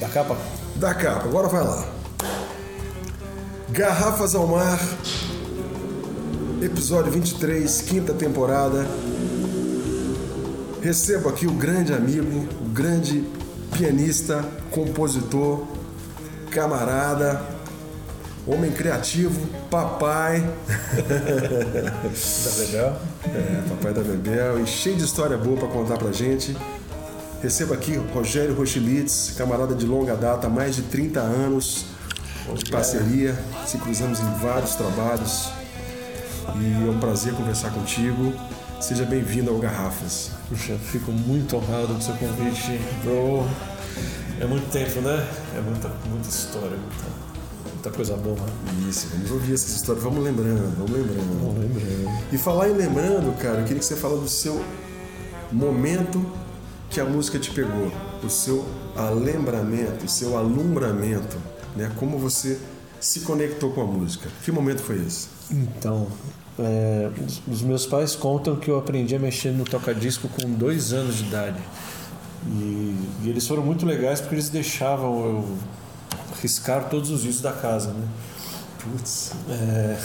Da capa? Da capa, agora vai lá. Garrafas ao Mar, episódio 23, quinta temporada. Recebo aqui o grande amigo, o grande pianista, compositor, camarada, homem criativo, papai. da Bebel? É, papai da Bebel, e cheio de história boa para contar pra gente. Recebo aqui Rogério Rochelitz, camarada de longa data, mais de 30 anos de parceria, se cruzamos em vários trabalhos e é um prazer conversar contigo. Seja bem-vindo ao Garrafas. Puxa, fico muito honrado com seu convite, bro. É muito tempo, né? É muita, muita história, muita, muita coisa boa. Né? Isso, vamos ouvir essas histórias, vamos lembrando, vamos lembrando. Vamos lembrando. E falar em lembrando, cara, eu queria que você falasse do seu momento que a música te pegou, o seu alembramento, o seu alumbramento, né? Como você se conectou com a música? Que momento foi esse? Então, é, os meus pais contam que eu aprendi a mexer no tocadisco com dois anos de idade. E, e, eles foram muito legais porque eles deixavam eu riscar todos os vídeos da casa, né? Putz. É...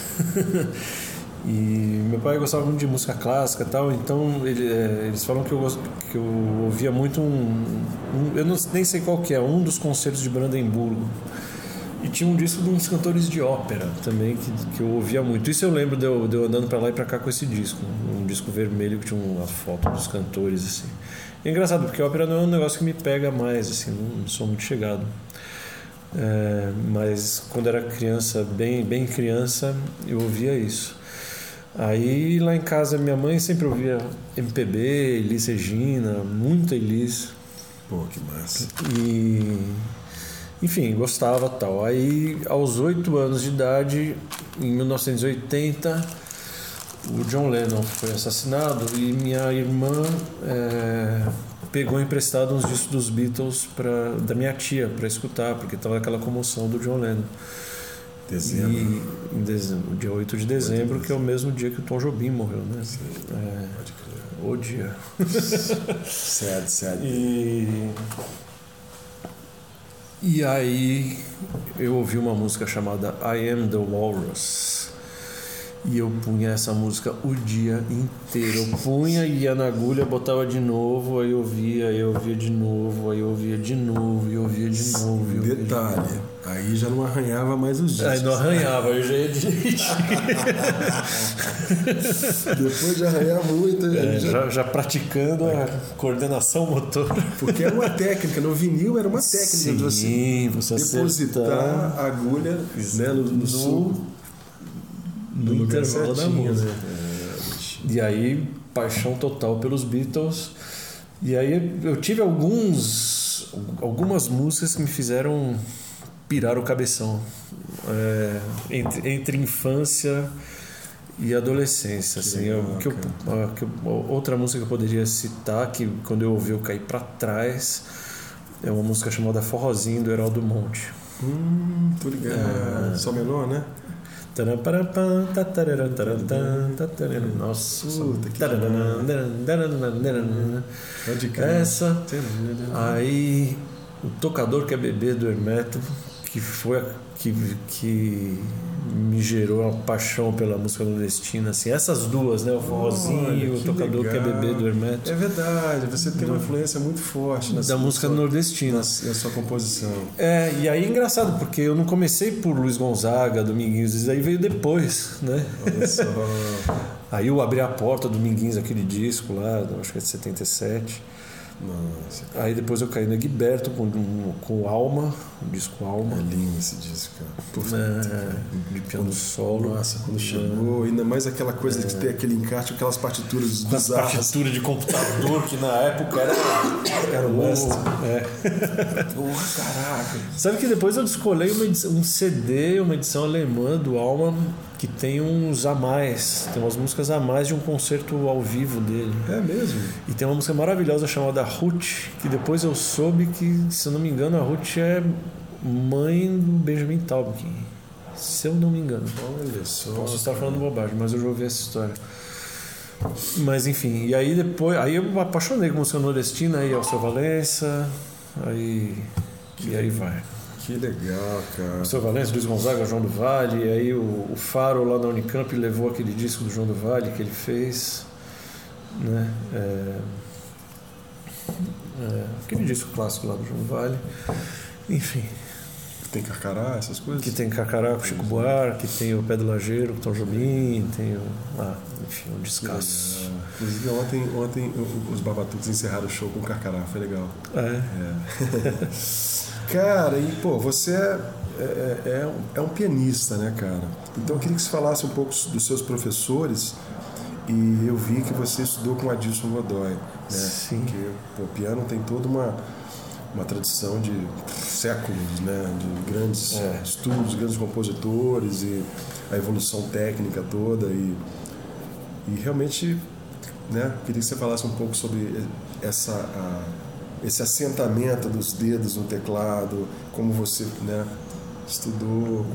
E meu pai gostava muito de música clássica tal, então ele, é, eles falam que eu, que eu ouvia muito um, um Eu não, nem sei qual que é, um dos concertos de Brandemburgo. E tinha um disco de uns cantores de ópera também, que, que eu ouvia muito. Isso eu lembro de eu, de eu andando para lá e para cá com esse disco. Um disco vermelho que tinha uma foto dos cantores, assim. É engraçado, porque a ópera não é um negócio que me pega mais, assim, não, não sou muito chegado. É, mas quando era criança, bem, bem criança, eu ouvia isso. Aí lá em casa minha mãe sempre ouvia MPB, Elis Regina, muita Elis. Pô, que massa. E enfim, gostava tal. Aí aos oito anos de idade, em 1980, o John Lennon foi assassinado e minha irmã é, pegou emprestado uns discos dos Beatles para da minha tia para escutar, porque estava aquela comoção do John Lennon. Dezembro. E em dezembro, dia 8 de dezembro, que é o mesmo dia que o Tom Jobim morreu, né? Sim, é, pode crer. É, o dia. sad, sad. E, e aí eu ouvi uma música chamada I Am the Walrus e eu punha essa música o dia inteiro. Eu punha, ia na agulha, botava de novo, aí eu via, aí eu via de novo, aí eu via de novo, e eu via de novo. Via Detalhe, de novo. aí já não arranhava mais os discos. Aí não arranhava, aí já ia de Depois de arranhar muito. É, já... Já, já... praticando a coordenação motor Porque era uma técnica, no vinil era uma técnica. Sim, assim, você depositar acertar. a agulha né, no, no, no sul no, no intervalo da né? música. E aí, paixão total pelos Beatles. E aí eu tive alguns algumas músicas que me fizeram pirar o cabeção. É, entre, entre infância e adolescência que assim legal, eu, que eu, que eu, outra música que eu poderia citar que quando eu ouvi eu caí para trás é uma música chamada Forrozinho do Heraldo Monte. Hum, tô ligado. É, só menor né? Nossa, Puta, que Pode. Essa. Aí, o tocador que é bebê do Hermeto, que foi que, que me gerou a paixão pela música nordestina. Assim, essas duas, né? O forrozinho o tocador legal. que é bebê do Hermeto. É verdade, você tem uma influência muito forte da música sua, nordestina. na, na sua composição. É, e aí é engraçado, porque eu não comecei por Luiz Gonzaga, Dominguinhos, isso aí veio depois, né? Olha só. Aí eu abri a porta, Dominguinhos, aquele disco lá, acho que é de 77. Nossa, Aí depois eu caí no Egberto com, com Alma, o disco Alma. é lindo esse disco, cara. Puta, É, de piano solo. Nossa, quando chegou, ainda mais aquela coisa de ter aquele encarte, aquelas partituras as bizarras. partituras de computador, que na época era. Era o Lust. É. Porra, caraca. Sabe que depois eu descolei edição- um CD, uma edição alemã do Alma, que tem uns a mais, tem umas músicas a mais de um concerto ao vivo dele. É mesmo? E tem uma música maravilhosa chamada Ruth, que depois eu soube que, se eu não me engano, a Ruth é mãe do Benjamin Taubkin. Se eu não me engano. Olha só. Posso estar falando bobagem, mas eu já ouvi essa história. Mas enfim, e aí depois. Aí eu me apaixonei com música nordestina, aí Alceu Valença, aí e aí vai. Que legal, cara. O seu Valença, Luiz Gonzaga, João do Vale, e aí o, o Faro lá na Unicamp levou aquele disco do João do Vale que ele fez. Né? É, é, aquele disco clássico lá do João do Vale. Enfim. Tem Carcará, essas coisas? Que tem Carcará com Chico Buarque, tem o Pé do Lajeiro com Tom Jobim, tem o. Ah, enfim, um descasso. Inclusive ontem, ontem os Babatucos encerraram o show com Carcará, foi legal. É. é. cara, e pô, você é, é, é, um, é um pianista, né, cara? Então eu queria que você falasse um pouco dos seus professores. E eu vi que você estudou com Adilson Godoy, né? Sim. Porque o piano tem toda uma uma tradição de séculos, né, de grandes é. estudos, grandes compositores e a evolução técnica toda e, e realmente, né, queria que você falasse um pouco sobre essa a, esse assentamento dos dedos no teclado, como você, né, estudou,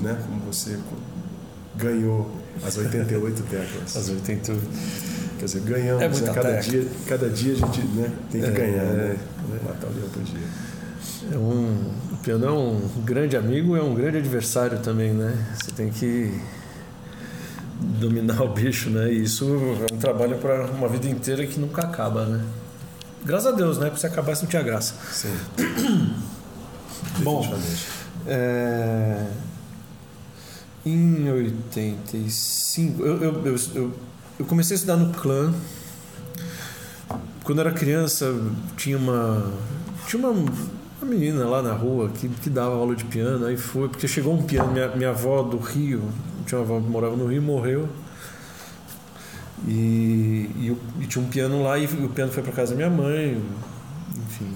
né, como você ganhou as 88 teclas. As 88. Quer dizer, ganhamos, é né? cada, dia, cada dia a gente né, tem que é, ganhar, né? É, Matar o leão por dia. É um, o piano é um grande amigo é um grande adversário também, né? Você tem que dominar o bicho, né? E isso é um trabalho para uma vida inteira que nunca acaba, né? Graças a Deus, né? Porque se acabasse não tinha graça. Sim. Bom, é, em 85, eu, eu, eu, eu eu comecei a estudar no clã. Quando eu era criança, tinha uma tinha uma, uma menina lá na rua que, que dava aula de piano. Aí foi, porque chegou um piano, minha, minha avó do Rio, tinha uma avó que morava no Rio, morreu. E, e, e tinha um piano lá e o piano foi para casa da minha mãe. Enfim,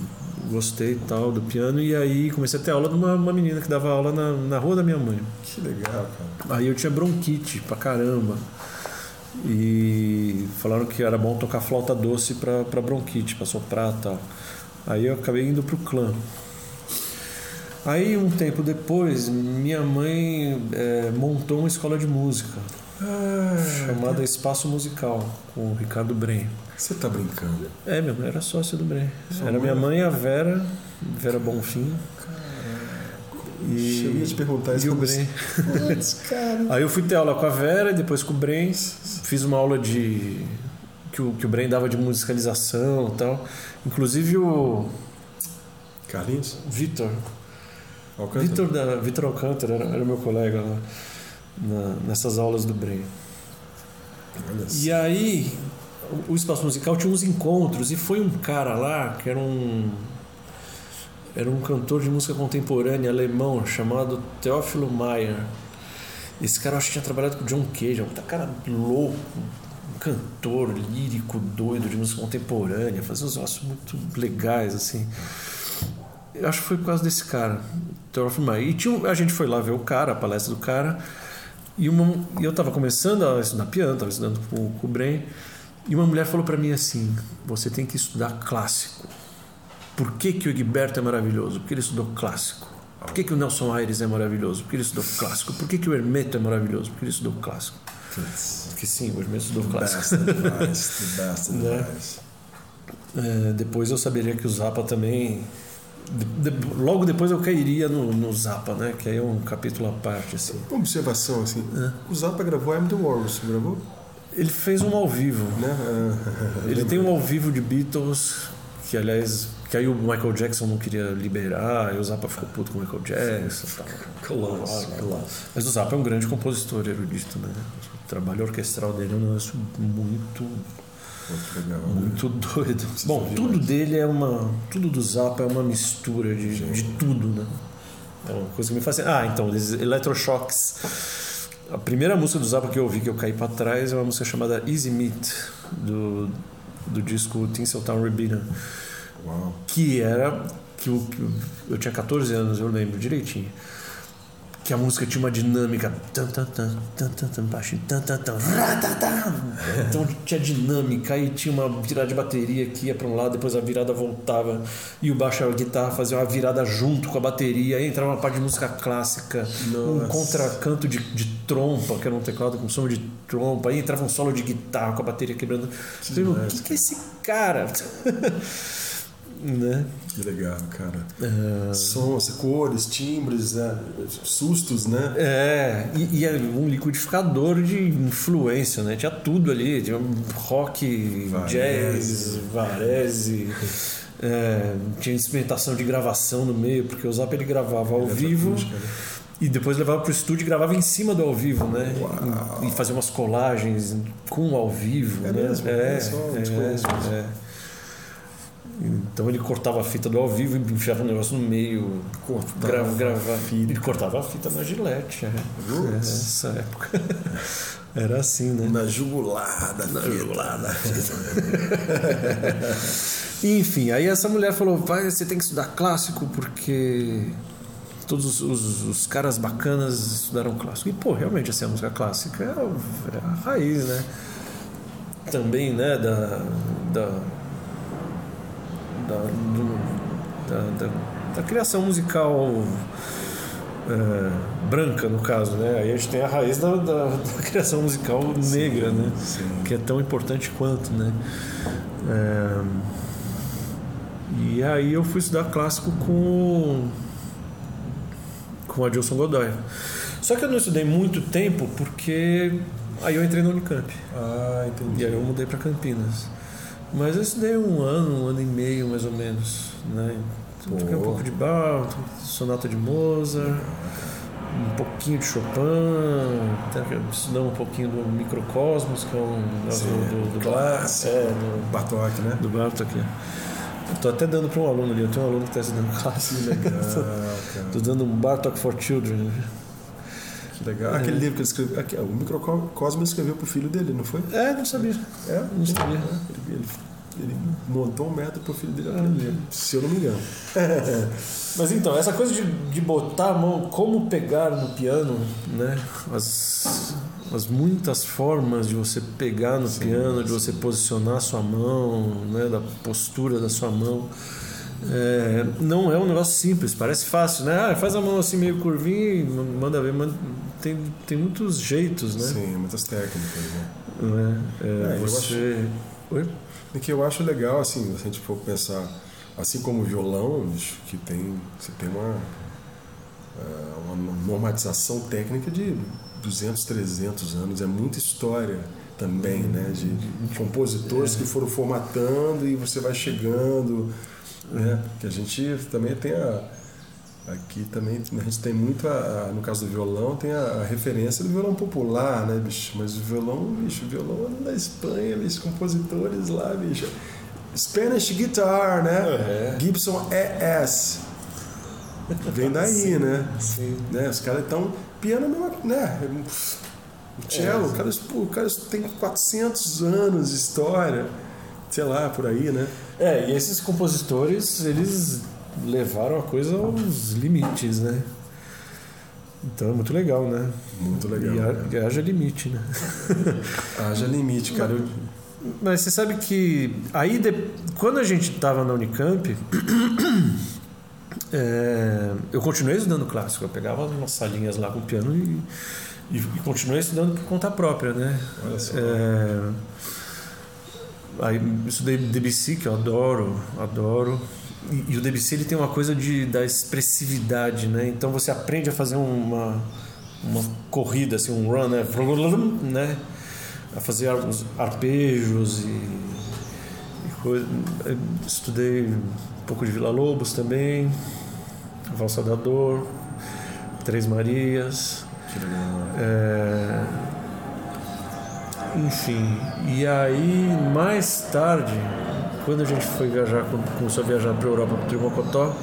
gostei e tal do piano. E aí comecei a ter aula de uma, uma menina que dava aula na, na rua da minha mãe. Que legal, cara. Aí eu tinha bronquite pra caramba e falaram que era bom tocar flauta doce para bronquite, para soprar e tal. Aí eu acabei indo pro clã. Aí um tempo depois, minha mãe é, montou uma escola de música ah, chamada Espaço Musical com o Ricardo Bren. Você tá brincando? É, minha mãe era sócia do Bren. Sua era minha mãe, a Vera, Vera Bonfim. E, eu ia te perguntar isso. E o Bren. Aí eu fui ter aula com a Vera, depois com o Bren. Fiz uma aula de. que o, que o Bren dava de musicalização e tal. Inclusive o. Carlinhos? Vitor. Vitor, da, Vitor Alcântara era, era meu colega lá, na, nessas aulas do Bren. E aí, o, espaço musical tinha uns encontros e foi um cara lá que era um era um cantor de música contemporânea alemão chamado Teófilo Mayer. Esse cara eu acho que tinha trabalhado com o John Cage, um cara louco, um cantor lírico, doido de música contemporânea, fazia uns negócios muito legais assim. Eu acho que foi por causa desse cara, Teófilo Mayer. E tinha, a gente foi lá ver o cara, a palestra do cara, e, uma, eu estava começando a estudar piano, estava estudando com, com o Bren, e uma mulher falou para mim assim: você tem que estudar clássico. Por que, que o Egberto é maravilhoso? Porque ele estudou clássico. Por que, que o Nelson Aires é maravilhoso? Porque ele estudou clássico. Por que, que o Hermeto é maravilhoso? Porque ele estudou clássico. Porque sim, o Hermeto estudou clássico. Best, né? é, depois eu saberia que o Zappa também. De, de, logo depois eu cairia no, no Zappa, né? Que aí é um capítulo à parte. Assim. Uma observação assim. É. O Zappa gravou I'm the Walrus, gravou? Ele fez um ao vivo. Né? Ele tem um ao vivo de Beatles, que aliás que aí o Michael Jackson não queria liberar, e o Zappa ficou puto com o Michael Jackson. Tal. Claro, claro. Mas o Zappa é um grande compositor erudito, né? O trabalho orquestral dele é um negócio muito. Muito, doido. Bom, tudo dele é uma. Tudo do Zappa é uma mistura de, de tudo, né? É uma coisa que me faz. Ah, então, Electroshocks. A primeira música do Zappa que eu ouvi, que eu caí para trás, é uma música chamada Easy Meat, do, do disco Tinseltown Rebellion. Uau. Que era. Que eu, eu tinha 14 anos, eu lembro direitinho. Que a música tinha uma dinâmica. Então tinha dinâmica e tinha uma virada de bateria que ia para um lado, depois a virada voltava. E o baixo e a guitarra faziam uma virada junto com a bateria. Aí entrava uma parte de música clássica, Nossa. um contracanto de, de trompa, que era um teclado com som de trompa. Aí entrava um solo de guitarra com a bateria quebrando. Que o que, que é esse cara? né? Que legal, cara. É. Sons, cores, timbres, né? sustos, né? É, e, e é um liquidificador de influência, né? Tinha tudo ali, tinha rock, Varese. jazz, varese, é, tinha instrumentação de gravação no meio, porque o Zap ele gravava ao vivo né? e depois levava pro estúdio e gravava em cima do ao vivo, né? Uau. E, e fazia umas colagens com o ao vivo, É né? mesmo? É, é, desconheço isso. é. Então ele cortava a fita do ao vivo e enfiava o negócio no meio, Cortava grava, grava, a fita. Ele cortava a fita na gilete. É. Putz. É, Nessa época. Era assim, né? Na jugulada, Na fita. jugulada. Enfim, aí essa mulher falou: vai, você tem que estudar clássico porque todos os, os- os caras bacanas estudaram clássico. E, pô, realmente, assim, a música clássica é, o- é a raiz, né? Também, né, da. da da, do- da, da- da criação musical é, branca, no caso, né? Aí a gente tem a raiz da, da- da criação musical negra, né? sim. Que é tão importante quanto, né? É, e aí eu fui estudar clássico com com Adilson Godoy. Só que eu não estudei muito tempo porque aí eu entrei na Unicamp. Ah, entendi. E aí eu mudei para Campinas. Mas eu estudei um ano, um ano e meio mais ou menos, né? Então, Toquei um pouco de Bach, sonata de Mozart, um pouquinho de Chopin, estudei um pouquinho do Microcosmos, que é um Sim, do, do, do clássico. é, do, Bartok, né? do Bartok. Estou até dando para um aluno ali, eu tenho um aluno que está estudando clássico. Legal, cara. Estou dando um Bartok for Children. Que legal. Aquele livro que ele escreveu. aqui, o Microcosmo escreveu pro filho dele, não foi? É, não sabia. É, Não sabia. Ele, ele- ele montou um método pro filho dele aprender, se eu não me engano. Mas então, essa coisa de, de botar a mão, como pegar no piano, né? As, as muitas formas de você pegar no piano, de você posicionar a sua mão, né? Da postura da sua mão. É, não é um negócio simples, parece fácil, né? Ah, faz a mão assim meio curvinha e manda ver, mas tem, tem muitos jeitos, né? Sim, muitas técnicas, né? É? É, É, eu você. Oi? E que eu acho legal, assim, se a gente for pensar, assim como o violão, bicho, que tem, você tem uma, é, uma normatização técnica de 200, 300 anos, é muita história também, né, de, de compositores que foram formatando e você vai chegando, né, que a gente também tem a, aqui também, a gente tem muito, a, a- no caso do violão, tem a, a referência do violão popular, né, bicho, mas o violão, bicho, o violão é da Espanha, bicho, compositores lá, bicho, Spanish guitar, né, É. Gibson ES, vem daí, né, Sim. né? Os caras estão. Piano é a mesma. Né? O cello, É, o, cara, o cara tem 400 anos de história, sei lá, por aí, né? É, e esses compositores, eles levaram a coisa aos limites, né? Então é muito legal, né? Muito legal. E, né? ha- haja limite, né? Haja limite, cara. Eu- Mas você sabe que aí, de- quando a gente estava na Unicamp, é, eu continuei estudando clássico. Eu pegava umas salinhas lá com piano e, e, e continuei estudando por conta própria, né? Olha só. É, aí estudei Debussy, que eu adoro, adoro. E, e o Debussy ele tem uma coisa de, da expressividade, né? Então você aprende a fazer uma, uma corrida, assim, um run, né? né? A fazer uns arpejos e, e coisa. Eu Estudei um pouco de Vila Lobos também, Valsa da Dor, Três Marias. Que legal. É, Enfim, e aí mais tarde, quando a gente foi viajar, começou a viajar para a Europa para o Mocotó,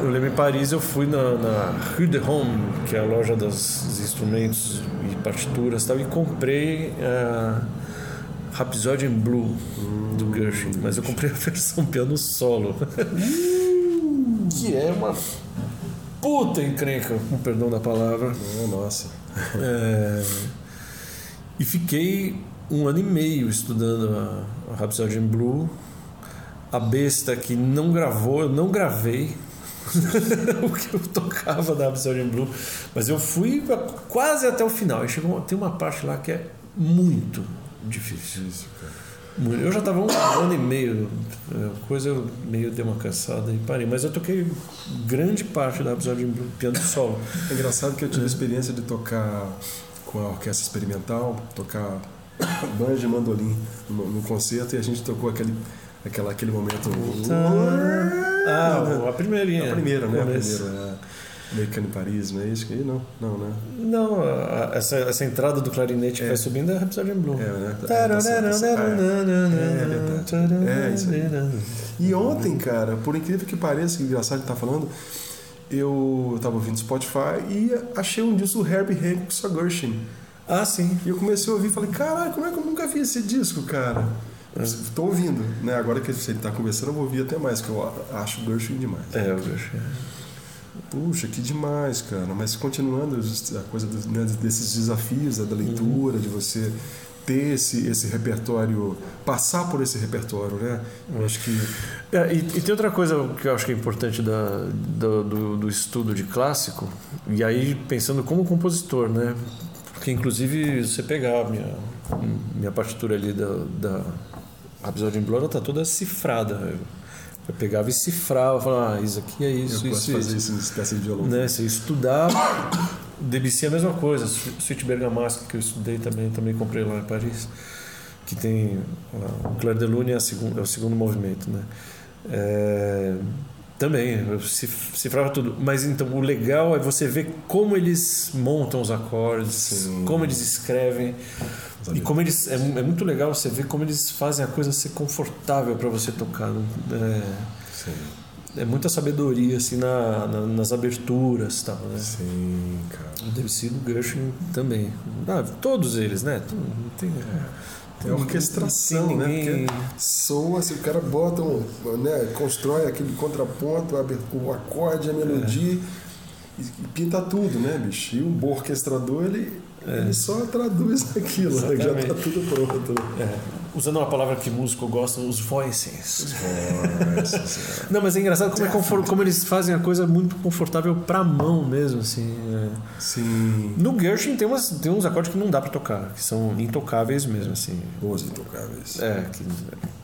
eu lembro em Paris, eu fui na, na Rue de Rome, que é a loja dos, dos instrumentos e partituras e tal, e comprei a Rhapsody in Blue do Gershwin, mas eu comprei a versão piano solo, que é uma puta encrenca, com perdão da palavra. É, nossa. É, e fiquei um ano e meio estudando a, a Rhapsody in Blue. A besta que não gravou, eu não gravei o que eu tocava da Rhapsody in Blue, mas eu fui quase até o final. E chegou, tem uma parte lá que é muito difícil. Isso, cara. Eu já estava um ano e meio, é, coisa meio deu uma cansada e parei. Mas eu toquei grande parte da episódio de piano solo. É engraçado que eu tive a experiência de tocar com a orquestra experimental, tocar banjo e mandolim no, no concerto e a gente tocou aquele, aquela, aquele momento. Ah, a primeirinha. A primeira, né? A primeira, é. Americano em Paris, não é isso? Aí não, não, né? Não, a, essa, essa entrada do clarinete que vai subindo é Rhapsody in Blue. É, né? É, isso aí. E ontem, cara, por incrível que pareça, que engraçado que tá falando, eu tava ouvindo Spotify e achei um disco do Herbie Hancock com Gershwin. Ah, sim. E eu comecei a ouvir e falei, caralho, como é que eu nunca vi esse disco, cara? Estou ouvindo, né? Agora que ele está conversando, eu vou ouvir até mais, que eu acho o Gershwin demais. É, o Gershwin. Puxa, que demais, cara. Mas continuando a coisa né, desses desafios da leitura, uhum. de você ter esse, esse repertório, passar por esse repertório, né? Eu acho que. É, e, e, tem outra coisa que eu acho que é importante da, do, do, do, estudo de clássico, e aí pensando como compositor, né? Porque inclusive você pegar a minha, minha partitura ali da, da Blur, ela tá toda cifrada. Eu, eu pegava e cifrava, falava, ah, isso aqui é isso, eu isso, fazer isso, isso estudar, Debussy é a mesma coisa, Suite Bergamasque que eu estudei também, também comprei lá em Paris, que tem o Clair de Lune é, é, o segundo movimento, né? É, também, cifrava tudo. Mas então, o legal é você ver como eles montam os acordes, Sim. como eles escrevem. E como eles. É, é, muito legal você ver como eles fazem a coisa ser confortável para você tocar. Né? É, é, muita sabedoria assim na, na, nas aberturas tal, né? Sim, cara. O Debussy do Gershwin também. Ah, todos eles, né? Tem, é orquestração, né? Porque soa, se o cara bota um, né, constrói aquele contraponto, o acorde, a melodia é. e pinta tudo, né, bicho? E o bom orquestrador, ele é. Ele só traduz aquilo, né? já está tudo pronto. Né? É. Usando uma palavra que músico gosta, os voices. Os voices. É. Não, mas é engraçado como, é confort, como, eles fazem a coisa muito confortável para a mão mesmo, assim. É. Sim. No Gershwin tem, umas, tem uns acordes que não dá para tocar, que são intocáveis mesmo, assim. Boas intocáveis. É, que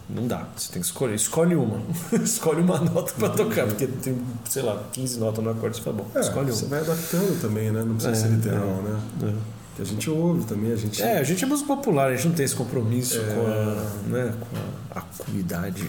não dá. Você tem que escolher. Escolhe uma. escolhe uma nota para tocar, porque tem, sei lá, 15 notas no acorde, você fala, bom, é, escolhe uma. Você vai adaptando também, né? Não precisa ser literal, né? É que a gente ouve também, a gente... É, a gente é música popular, a gente não tem esse compromisso é... com, a, né, com a acuidade.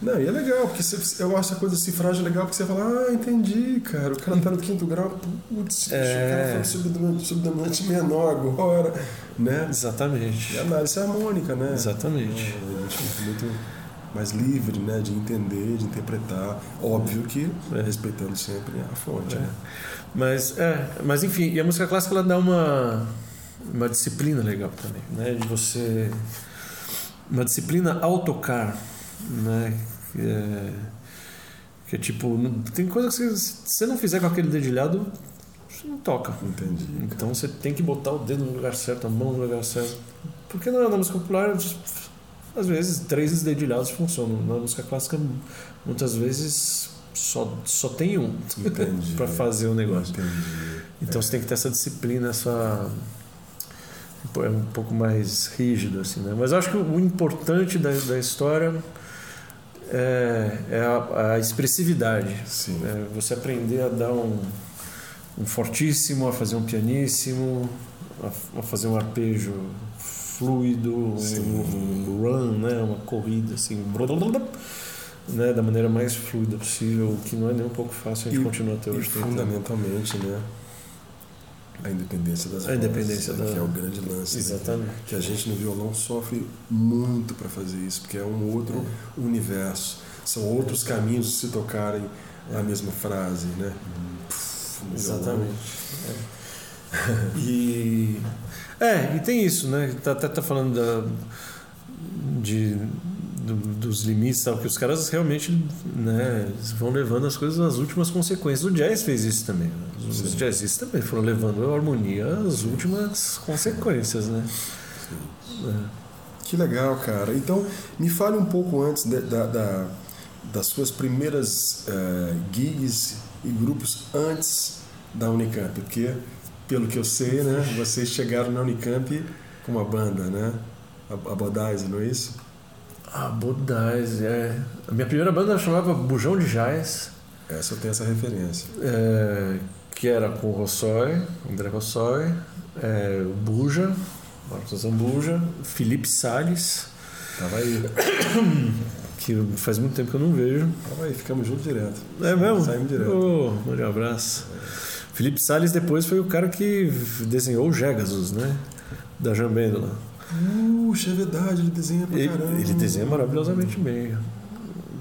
Não, e é legal, porque você, eu acho a coisa cifragem legal, porque você fala, ah, entendi, cara, o cara tá no quinto grau, putz, é... o cara foi subdominante, subdominante menor agora, né? Exatamente. E a análise harmônica, né? Exatamente. É, a gente muito mais livre, né, de entender, de interpretar, óbvio que é. respeitando sempre a fonte, é. né? Mas, é, mas enfim, e a música clássica ela dá uma uma disciplina legal também, né? De você uma disciplina ao tocar, né? Que é, que é tipo tem coisa que você, se você não fizer com aquele dedilhado você não toca. Entendi. Então você tem que botar o dedo no lugar certo, a mão no lugar certo. Porque na, na música popular às vezes três dedilhados funcionam. Na música clássica muitas vezes só, só tem um para fazer o negócio. Entendi. Então é. você tem que ter essa disciplina, essa é um pouco mais rígido assim, né? Mas acho que o importante da, da história é, é a, a, expressividade. Sim. É você aprender a dar um, um fortíssimo, a fazer um pianíssimo, a, a fazer um arpejo fluido, um, um, run, né? Uma corrida assim, né? Da maneira mais fluida possível, que não é nem um pouco fácil. A gente e, continua até hoje. Fundamentalmente, né? A independência das a independência vozes, da... que é o grande lance. Né? Exatamente. Né? Que a gente no violão sofre muito para fazer isso, porque é um outro é. universo. São outros caminhos de se tocarem é. a mesma frase, né? Exatamente. É. E é, e tem isso, né? Tá, até tá, tá falando da, de do, dos limites, tal, que os caras realmente né, vão levando as coisas às últimas consequências. O jazz fez isso também. Né? Os jazzistas também foram levando a harmonia às últimas consequências, né? É. Que legal, cara. Então, me fale um pouco antes de, da, da, das suas primeiras uh, gigs e grupos antes da Unicamp, porque, pelo que eu sei, né, vocês chegaram na Unicamp com uma banda, né? A, a não é isso? Ah, Budais, é. A minha primeira banda chamava Bujão de Jazz, Essa eu tenho essa referência. é, que era com o Rossói, André Rossói, é, o Buja, Marcos Zambuja, Felipe Salles, Tava aí. que faz muito tempo que eu não vejo. Tava aí, ficamos juntos direto. É mesmo? Saímos direto. Mande um abraço. Felipe Salles depois foi o cara que desenhou o Gegasus, né? Da Jambêndola. Puxa, é verdade, ele desenha pra Ele, caramba. ele desenha maravilhosamente bem.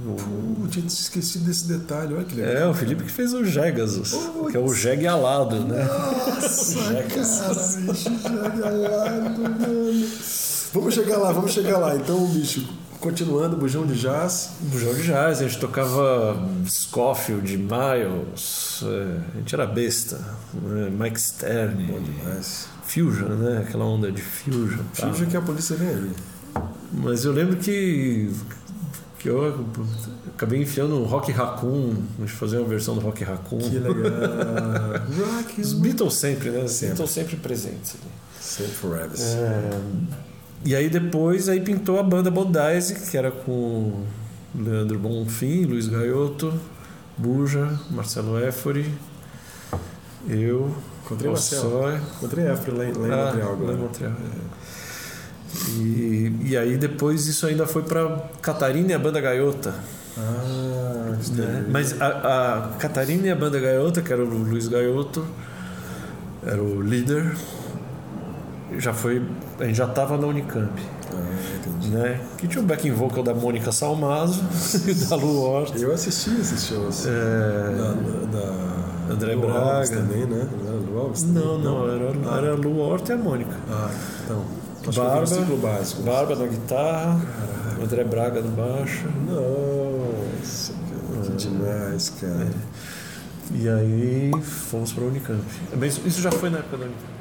Pô, tinha esquecido desse detalhe, olha que legal. É, o Felipe que fez o Gegasus, Putz. que é o jegue alado, né? Nossa, cara, bicho, joga lá, mano. Vamos chegar lá, vamos chegar lá. Então, bicho, continuando, bujão de jazz. Bujão de jazz, a gente tocava Scofield, Miles, é, a gente era besta, né? Mike Stern, Mas, Fusion, né? Aquela onda de Fusion. tal. finge que a polícia vem aí. Mas eu lembro que, que eu acabei enfiando um Rock Raccoon, a gente fazia uma versão do Rock Raccoon. Que legal. Rock Os Beatles sempre, né? Os Sempre. Beatles sempre presentes. ali. Sempre forever. É, e aí depois aí pintou a banda Bodize, que era com Leandro Bonfim, Luiz Gaiotto, Buja, Marcelo Éfori, eu, Encontrei Marcelo. Encontrei Efra lá em, lá em ah, Montreal lá agora. em Montreal, é. E, e aí depois isso ainda foi para Catarina e a banda Gaiota. Ah, né? Mas a, a Catarina e a banda Gaiota, que era o Luiz Gaiotto, era o líder, já foi. A gente já estava na Unicamp. Ah, entendi. né? Que tinha o backing vocal da Mônica Salmazo e da Lu Hort. Eu assisti esses shows. É, Da, da André Lu Braga. Alves também, né? Não era Lu Alves também? Não, não, era, era a Lu Hort e a Mônica. Ah, então. Barba, ciclo básico. Barba na guitarra, André Braga no baixo. Nossa, que demais, cara. E aí fomos para a Unicamp. Isso já foi na época da Unicamp.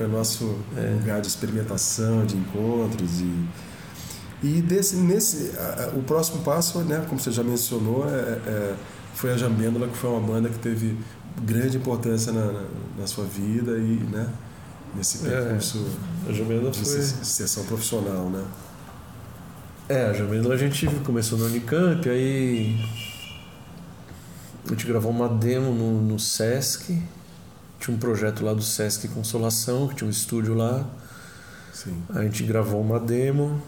Foi nosso é. lugar de experimentação, de encontros e e desse, nesse, a, o próximo passo, né, como você já mencionou, é, é, foi a Jambêndola, que foi uma banda que teve grande importância na, na, na sua vida e né, nesse é, percurso é, a Jambêndola de foi... sessão profissional. Né? É, a Jambêndola a gente começou no Unicamp, aí a gente gravou uma demo no, no Sesc, tinha um projeto lá do Sesc Consolação, que tinha um estúdio lá. Sim. A gente gravou uma demo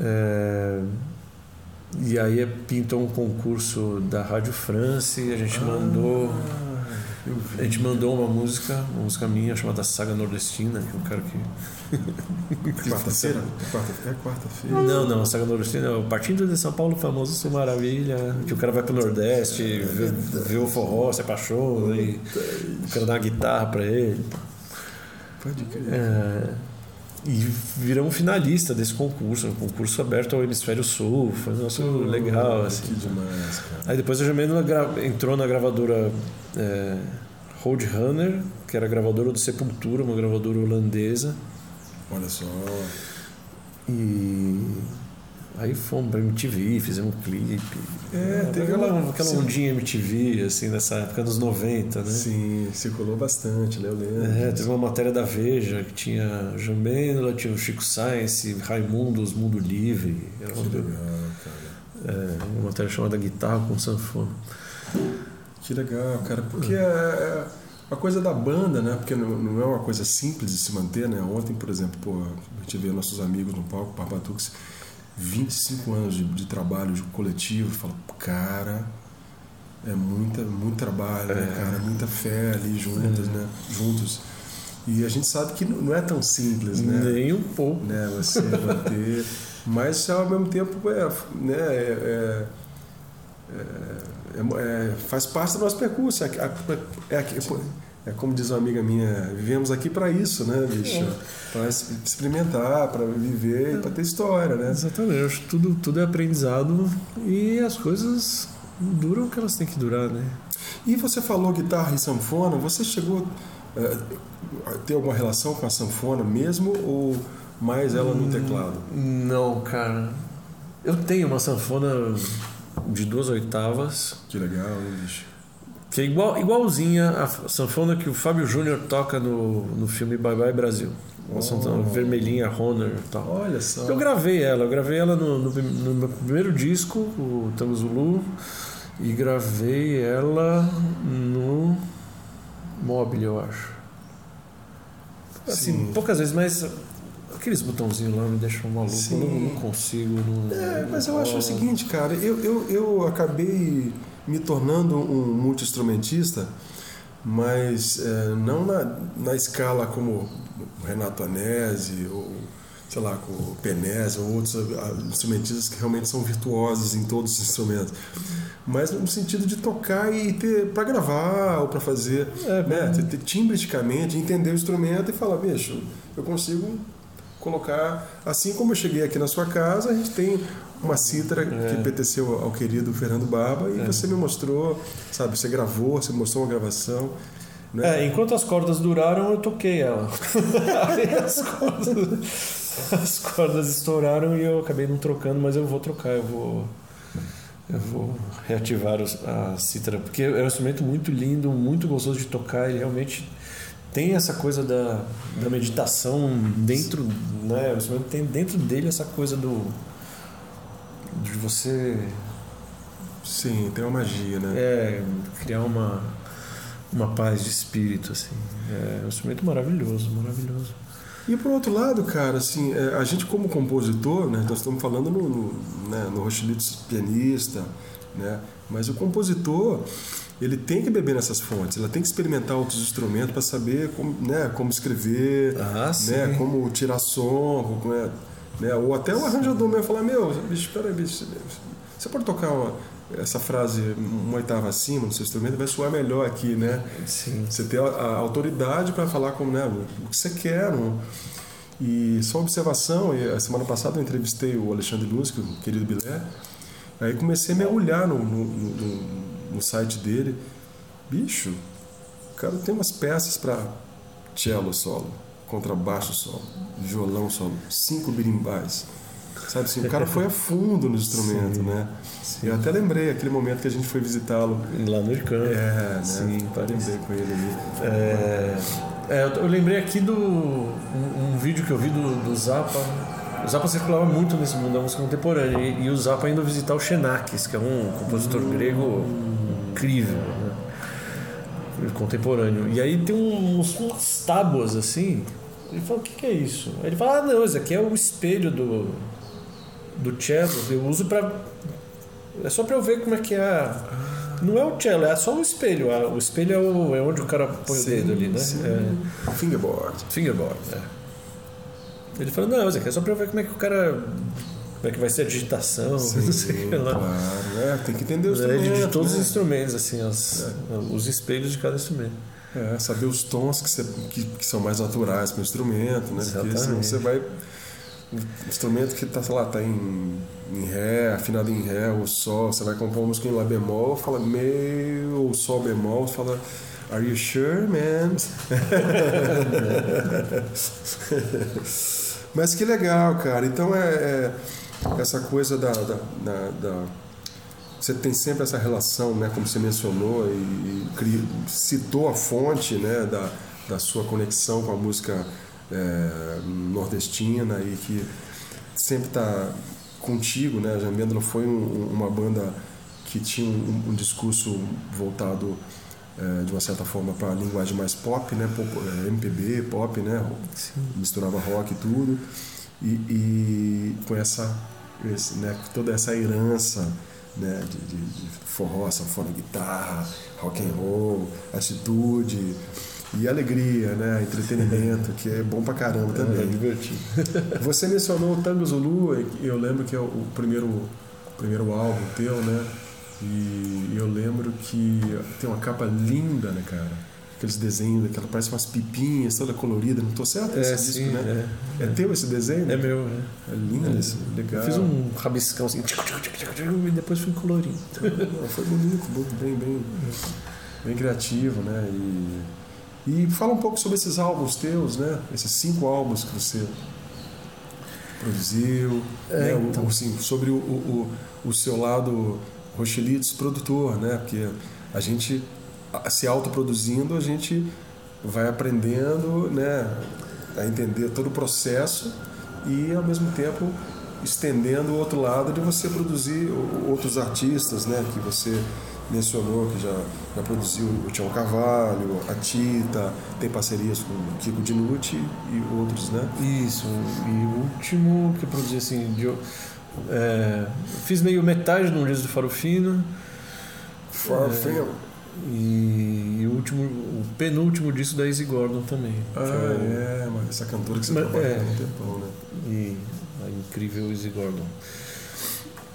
é, e aí pintou um concurso da Rádio France a gente ah, mandou. A gente mandou uma música, uma música minha chamada Saga Nordestina, que é um cara que. Quarta-feira? É quarta-feira. Não, não, a Saga Nordestina é o Partindo de São Paulo, famoso Sou Maravilha, que o cara vai pro Nordeste, vê, vê o forró, se apaixona, e o cara dá uma guitarra pra ele. Pode crer. É, e viramos finalista desse concurso, um concurso aberto ao Hemisfério Sul, foi um negócio oh, legal. Assim. Que demais, cara. Aí depois a Jamena entrou na gravadora é, Roadrunner, que era a gravadora do Sepultura, uma gravadora holandesa. Olha só. E Aí fomos pra MTV, fizemos um clipe. É, teve aquela, aquela ondinha MTV, assim, nessa época dos 90, né? Sim, circulou bastante, né? Eu lembro. É, teve uma matéria da Veja que tinha Jambêndola, tinha o Chico Science, Raimundos, Mundo Livre. Era uma, que legal, cara. É, uma matéria chamada Guitarra com Sanfona. Que legal, cara, porque é, é a coisa da banda, né? Porque não, não, é uma coisa simples de se manter, né? Ontem, por exemplo, pô, a gente vê nossos amigos no palco, Papatux 25 anos de, de trabalho de coletivo, fala, cara, é muita, muito trabalho, né, é. né, cara? Muita fé ali juntas, é. né? Juntos. E a gente sabe que não é tão simples, né? Nem um pouco. Né? Você manter. Mas ao mesmo tempo é, né? É, é, é, faz parte do nosso percurso. É, é, é como diz uma amiga minha, vivemos aqui para isso, né, bicho? É. Para experimentar, para viver e para ter história, né? Exatamente. Tudo, tudo é aprendizado e as coisas duram o que elas têm que durar, né? E você falou guitarra e sanfona, você chegou é, a ter alguma relação com a sanfona mesmo ou mais ela no teclado? Não, cara. Eu tenho uma sanfona de duas oitavas. Que legal, hein, bicho? Que é igual, igualzinha a sanfona que o Fábio Júnior toca no, no filme Bye Bye Brasil. Uma oh. sanfona vermelhinha, Honor e tal. Olha só. Eu gravei ela, eu gravei ela no, no, no meu primeiro disco, o Tango Zulu, e gravei ela no Mobile, eu acho. Assim, Sim. poucas vezes, mas aqueles botãozinhos lá me deixam maluco. Eu não, não consigo. Não, é, mas eu acho o seguinte, cara, eu, eu, eu acabei me tornando um multi-instrumentista, mas é, não na, na escala como Renato Anese ou sei lá, com o Penese ou outros ah, instrumentistas que realmente são virtuosos em todos os instrumentos. Mas no sentido de tocar e ter para gravar ou para fazer, é, né, ter, ter timbristicamente, entender o instrumento e falar, bicho, eu consigo colocar, assim como eu cheguei aqui na sua casa, a gente tem uma cítara é. que pertenceu ao querido Fernando Barba e é. você me mostrou, sabe, você gravou, você mostrou uma gravação. Né? É, enquanto as cordas duraram, eu toquei ela. As cordas, as cordas estouraram e eu acabei não trocando, mas eu vou trocar, eu vou eu vou reativar a cítara, porque é um instrumento muito lindo, muito gostoso de tocar, ele realmente tem essa coisa da, da meditação dentro, né? Instrumento tem dentro dele essa coisa do de você. Sim, tem uma magia, né? É, criar uma, uma paz de espírito, assim. É um instrumento maravilhoso, maravilhoso. E por outro lado, cara, assim, é, a gente como compositor, né, nós estamos falando no, no, né, no pianista, né, mas o compositor, ele tem que beber nessas fontes, ele tem que experimentar outros instrumentos para saber como, né, como escrever, ah, né, como tirar som, como é, né? Ou até o arranjador mesmo falar, meu, bicho, peraí, bicho, você pode tocar uma, essa frase uma oitava acima no seu instrumento, vai soar melhor aqui, né? Sim. Você ter a, a autoridade para falar como, né, o que você quer. Não? E só uma observação, a semana passada eu entrevistei o Alexandre Luz, o querido Bilé, Aí comecei a mergulhar no, no, no, no site dele. Bicho, o cara tem umas peças para cello solo, contrabaixo solo, violão solo, cinco birimbais. Sabe assim, o cara foi a fundo no instrumento, sim, né? Sim. Eu até lembrei aquele momento que a gente foi visitá-lo. Lá no Ircam. É, né? Sim, lembrei com ele ali. É, é, eu lembrei aqui do um, um, vídeo que eu vi do, do Zappa. O Zappa circulava muito nesse mundo da música contemporânea e, e o Zappa indo visitar o Xenakis, que é um compositor hum. grego incrível, né? contemporâneo. E aí tem uns, umas tábuas assim. Ele fala, o que, que é isso? Aí ele fala, ah, não, isso aqui é o espelho do, do cello, eu uso para é só para eu ver como é que é. Não é o cello, é só o espelho. O espelho é, o, é onde o cara põe sim, o dedo ali, né? É, fingerboard. Fingerboard, é. Ele falou, não, é só para eu ver como é que o cara como é que vai ser a digitação, Sim, não sei lá. Claro, é, tem que entender os é, instrumentos. De todos né? os instrumentos, assim, os, é. os espelhos de cada instrumento. É, saber os tons que, que, que são mais naturais para o instrumento, né? Exatamente. Porque senão você vai um instrumento que tá, sei lá, tá em, em Ré, afinado em Ré ou Sol, você vai compor uma música em Lá bemol, fala meio ou Sol bemol, fala Are you sure, man? Mas que legal, cara. Então é, é essa coisa da, da, da, da, Você tem sempre essa relação, né, como você mencionou, e, e citou a fonte né, da, da sua conexão com a música é, nordestina e que sempre está contigo, né? A Jambêndola foi um, uma banda que tinha um, um discurso voltado é, de uma certa forma para a linguagem mais pop, né? Pop, é, MPB, pop, né? Sim. Misturava rock e tudo e, e com essa esse, né? toda essa herança né? de, de, de forró, sanfona, guitarra, rock and roll, atitude e alegria, né? Entretenimento, que é bom pra caramba também. É, é divertido. Você mencionou o Tango Zulu, eu lembro que é o primeiro, o primeiro álbum teu, né? E eu lembro que tem uma capa linda, né, cara? Aqueles desenhos, aquela parece umas pipinhas, toda colorida, não tô certo esse é, disco, sim, né? É, é, teu esse desenho? É meu, né? É lindo é, esse, legal. fiz um rabiscão assim, e depois fui colorindo. Foi bonito, bem, bem, bem criativo, né? E e fala um pouco sobre esses álbuns teus, né? Esses cinco álbuns que você produziu, é, né? então. assim, sobre o, o, o, seu lado Rochelitos produtor, né? Porque a gente se autoproduzindo, a gente vai aprendendo, né? A entender todo o processo e ao mesmo tempo estendendo o outro lado de você produzir outros artistas, né? Que você mencionou que já, já produziu o Tião Carvalho, a Tita, tem parcerias com o Kiko Dinucci e outros, né? Isso, e o último que eu produzi assim, de, é, fiz meio metade no disco do Farofino. Farofino. É, e, e, o último, o penúltimo disco da Izzy Gordon também. Ah, é, é essa cantora que você trabalhou é, há um tempão, né? E a incrível Izzy Gordon.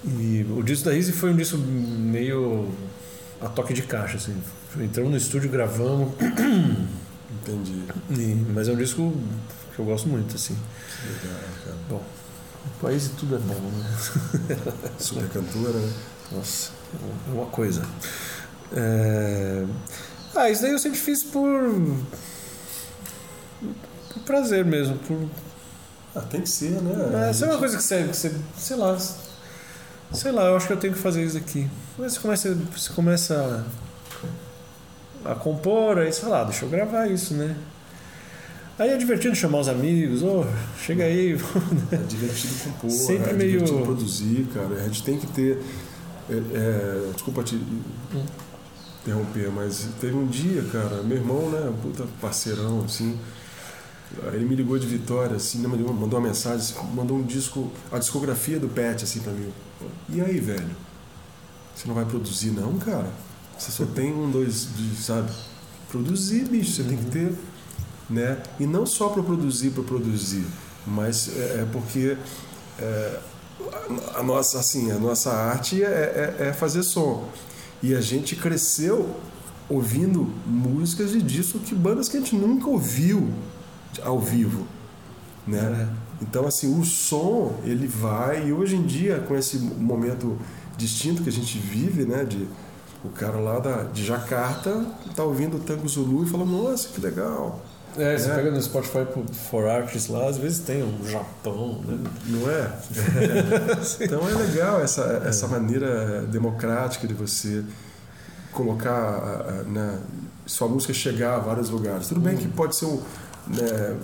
E o disco da Izzy foi um disco meio a toque de caixa, assim. Entramos no estúdio, gravamos. Entendi. E, mas é um disco que eu gosto muito, assim. Legal, cara. Bom, país e tudo é bom, né? Super cantora, né? Nossa, é uma coisa. É... Ah, isso daí eu sempre fiz por. por prazer mesmo. Por... Ah, tem que ser, né? É, isso é uma coisa que você, que você. sei lá Sei lá, eu acho que eu tenho que fazer isso aqui. Mas você começa, você começa a, a compor, aí você fala, ah, deixa eu gravar isso, né? Aí é divertido chamar os amigos, oh, chega aí. é divertido compor, Sempre é meio... divertido produzir, cara. A gente tem que ter. É, é, desculpa te interromper, mas teve um dia, cara, meu irmão, né, um puta parceirão, assim. Aí ele me ligou de Vitória, assim, né, mandou uma mensagem, assim, mandou um disco, a discografia do Pet, assim, pra mim. E aí, velho? Você não vai produzir, não, cara? Você só tem um, dois, sabe? Produzir, bicho, você uhum. tem que ter, né? E não só para produzir, para produzir, mas é, é porque é, a nossa, assim, a nossa arte é, é, é fazer som. E a gente cresceu ouvindo músicas de disco que bandas que a gente nunca ouviu ao vivo, né? É. Então, assim, o som, ele vai, e hoje em dia, com esse momento distinto que a gente vive, né? De, o cara lá da, de Jacarta tá ouvindo o Tango Zulu e fala, nossa, que legal. É, você é. pega no Spotify for Artists lá, às vezes tem um Japão, né? Não é? então é legal essa, essa maneira democrática de você colocar né, sua música chegar a vários lugares. Tudo bem que pode ser um. Né,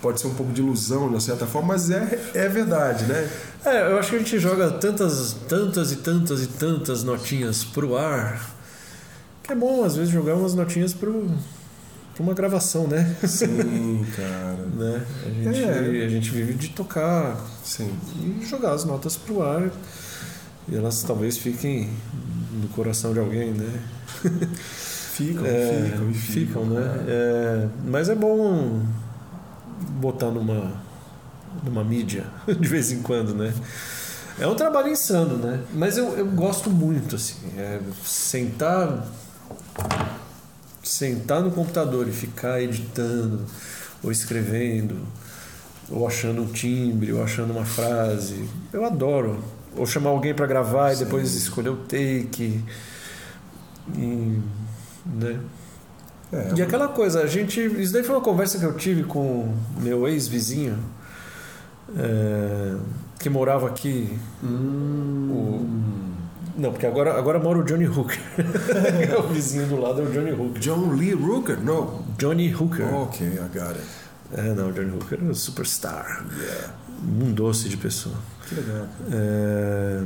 pode ser um pouco de ilusão, de certa forma, mas é, é verdade, né? É, eu acho que a gente joga tantas, tantas e tantas e tantas notinhas pro ar que é bom, às vezes, jogar umas notinhas pro, pra uma gravação, né? Sim, cara. né? a, gente, é. a gente vive de tocar Sim. e jogar as notas pro ar e elas talvez fiquem no coração de alguém, né? Ficam, é, ficam, ficam, né? É, mas é bom botar numa, numa mídia de vez em quando, né? É um trabalho insano, né? Mas eu, eu gosto muito, assim. É sentar sentar no computador e ficar editando ou escrevendo ou achando um timbre ou achando uma frase eu adoro ou chamar alguém para gravar Sim. e depois escolher o take e, né? É, e aquela coisa, a gente. Isso daí foi uma conversa que eu tive com meu ex-vizinho, é, que morava aqui. Hum. O, não, porque agora, agora mora o Johnny Hooker. é o vizinho do lado é o Johnny Hooker. John Lee Hooker? Não. Johnny Hooker. Ok, I got it. É, não, Johnny Hooker é um superstar. Yeah. Um doce de pessoa. Que legal. É,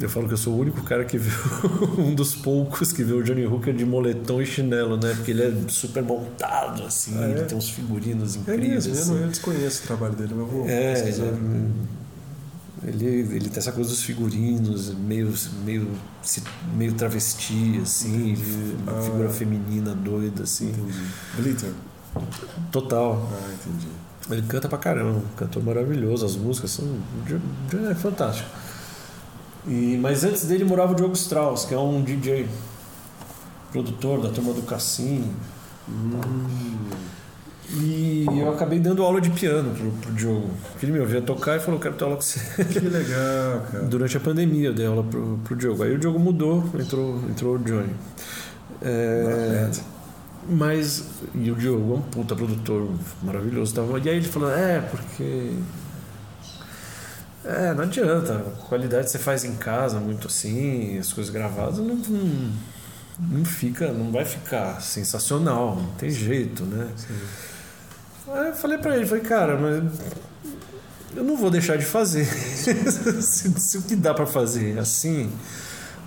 eu falo que eu sou o único cara que viu, um dos poucos que viu o Johnny Hooker de moletom e chinelo, né? Porque ele é super montado, assim, ah, é? ele tem uns figurinos incríveis. É mesmo, assim. eu, desconheço o trabalho dele, mas vou é, ele, é, ele, ele tem essa coisa dos figurinos, meio, meio, meio travesti, assim, ah, figura feminina doida, assim. Entendi. Glitter. Total. Ah, entendi. Ele canta pra caramba, um cantor maravilhoso, as músicas são. É fantástico. E, mas antes dele morava o Diogo Strauss, que é um DJ, produtor da turma do Cassim. Hum. E eu acabei dando aula de piano pro, pro Diogo. Ele me ouvia tocar e falou: Quero ter aula com você. Que legal, cara. Durante a pandemia eu dei aula pro, pro Diogo. Aí o Diogo mudou, entrou, entrou o Johnny. É, mas. E o Diogo é um puta produtor maravilhoso. E aí ele falou: É, porque é, não adianta. A qualidade você faz em casa, muito assim, as coisas gravadas não, não, não fica, não vai ficar sensacional, não tem jeito, né? Sim. Aí eu falei pra ele, falei, cara, mas eu não vou deixar de fazer. se, se, o que dá para fazer assim,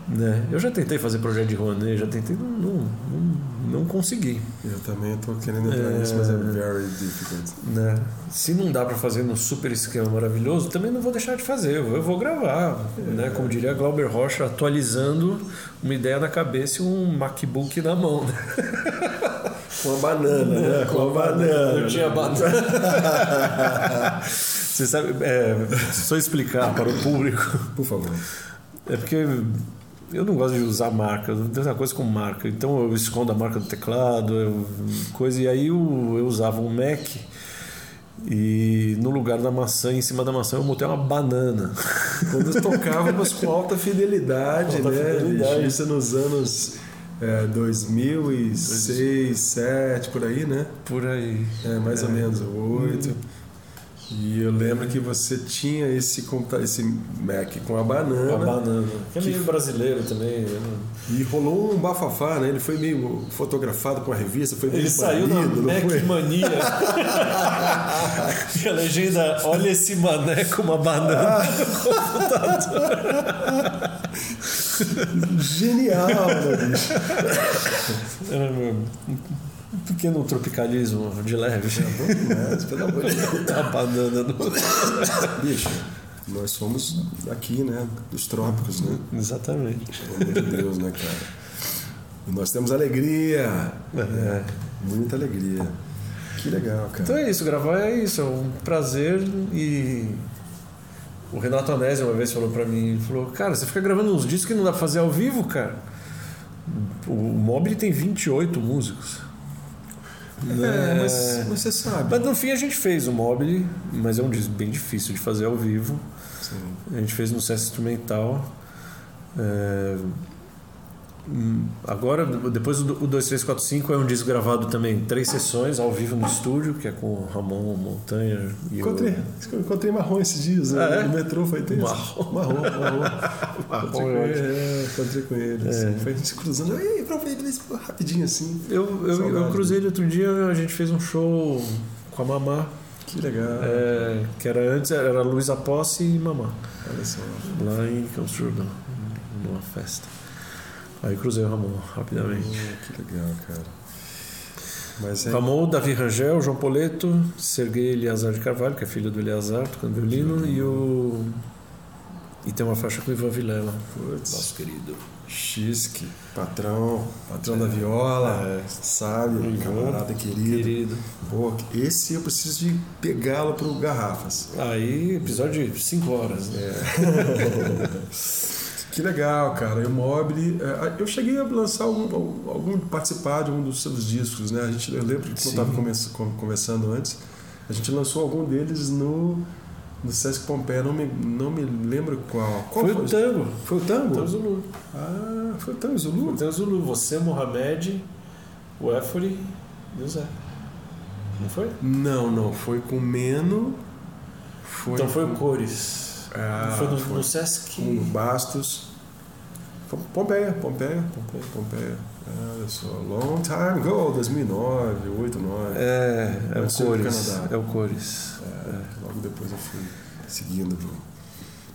né? Eu já tentei fazer projeto de Rouanet, já tentei, não, não, não, não consegui. Eu também estou querendo entrar é, nisso, mas é very difficult. Né? Se não dá para fazer no super esquema maravilhoso, também não vou deixar de fazer, eu, eu vou gravar. É. Né? Como diria Glauber Rocha, atualizando uma ideia na cabeça e um MacBook na mão. Né? Com a banana, né? Com a banana. Eu tinha banana. Você sabe, é, só explicar para o público. Por favor. É porque eu não gosto de usar marca, não tem essa coisa com marca. Então eu escondo a marca do teclado, eu, coisa. E aí eu, eu usava um Mac e no lugar da maçã, em cima da maçã, eu botei uma banana. Quando tocávamos com alta fidelidade, alta né? Fidelidade. Isso nos anos é, 2006, 2007, por aí, né? Por aí. É, mais é. ou menos, 8. E eu lembro que você tinha esse, esse Mac com a banana. Com a banana. Que é meio brasileiro também. Né? E rolou um bafafá, né? Ele foi meio fotografado com a revista, foi meio Ele saiu na Mac foi? Mania. e a legenda, olha esse mané com uma banana no computador. Genial, né, bicho? Era meu pequeno tropicalismo de leve. É bom demais, pelo amor de Deus. Tá banana no... Bicho, nós somos aqui, né? Dos trópicos, né? Exatamente. Pelo amor de Deus, né, cara? E nós temos alegria. É. Muita alegria. Que legal, cara. Então é isso, gravar é isso, é um prazer e. O Renato Anésio uma vez falou para mim, falou, cara, você fica gravando uns discos que não dá pra fazer ao vivo, cara. O Mobile tem 28 músicos. É, mas, mas, você sabe. Mas no fim a gente fez o Mobile, mas é um disco bem difícil de fazer ao vivo. Sim. A gente fez no sucesso instrumental. É, agora, depois o 2345 é um disco gravado também três sessões ao vivo no estúdio, que é com o Ramon Montanha e encontrei, o... encontrei Marrom esses dias, né? ah, é? no metrô foi tenso. Marrom. Marrom, Marrom. marrom é, encontrei com ele. É. Foi a gente cruzando, Ei, rapidinho assim. Eu, eu, eu cruzei ele outro dia, a gente fez um show com a Mamá. Que legal. É, que era antes, era Luísa Posse e Mamá. Olha só. Lá em Campos Jordão, numa festa. Aí cruzei o Ramon rapidamente. Oh, que legal, cara. Mas é... Ramon, Davi Rangel, João Poleto, Serguei Eliazar de Carvalho, que é filho do Eliazar, tocando violino, e o. E tem uma faixa com o Ivan Vilela, Puts. nosso querido. Xisque, patrão, patrão é, da viola, é, sabe, uhum. camarada querido. querido. Pô, esse eu preciso de pegá-lo pro Garrafas. Aí, episódio de 5 horas, né? É. que legal, cara. E o Mobile. É, eu cheguei a lançar algum, algum. participar de um dos seus discos, né? A gente, eu lembro que quando estava conversando antes, a gente lançou algum deles no no Sesc Pompeia, não me, não me lembro qual. qual foi, foi, o Tango. Foi o Tango? Tango Zulu. Ah, foi o Tango Zulu? Foi o Tango Zulu. Você, Mohamed, o Éfori e o Zé. Não foi? Não, não. Foi com Meno. Foi então foi o Cores. Ah, foi no, foi no Sesc. Com Bastos. Pompeia, Pompeia, Pompeia, Pompeia. Ah, olha só, long time ago, 2009, 2008, 2009. É, é o Cores. É o Cores. É, é. Logo depois eu fui seguindo pro,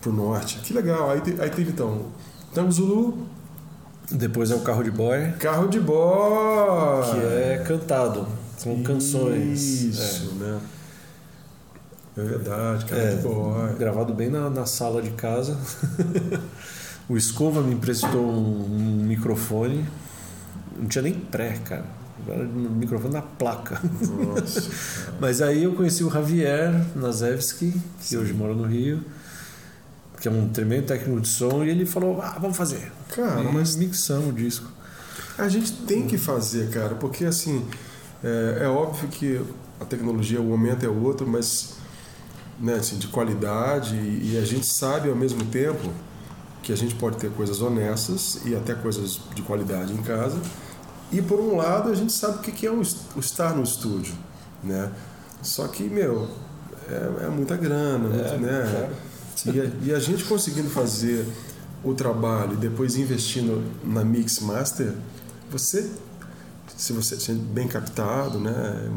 pro norte. Que legal. Aí, te, aí teve então Tango Zulu. Depois é o Carro de Boy. Carro de Boy! Que é cantado. São canções. Isso, é. né? É verdade, Carro é, de Boy. Gravado bem na, na sala de casa. o Escova me emprestou um, um microfone. Não tinha nem pré, cara no microfone na placa. Nossa, Mas aí eu conheci o Javier Nazevski, que Sim. hoje mora no Rio, que é um tremendo técnico de som, e ele falou: ah, vamos fazer. Cara, e mas mixamos o disco. A gente tem que fazer, cara, porque assim, é, é óbvio que a tecnologia, o momento é outro, mas né, assim, de qualidade, e, e a gente sabe ao mesmo tempo que a gente pode ter coisas honestas e até coisas de qualidade em casa e por um lado a gente sabe o que é o estar no estúdio, né? Só que, meu, é, é muita grana, é, né? E a, e a, gente conseguindo fazer o trabalho e depois investindo na Mix Master, você, se você sendo bem captado, né?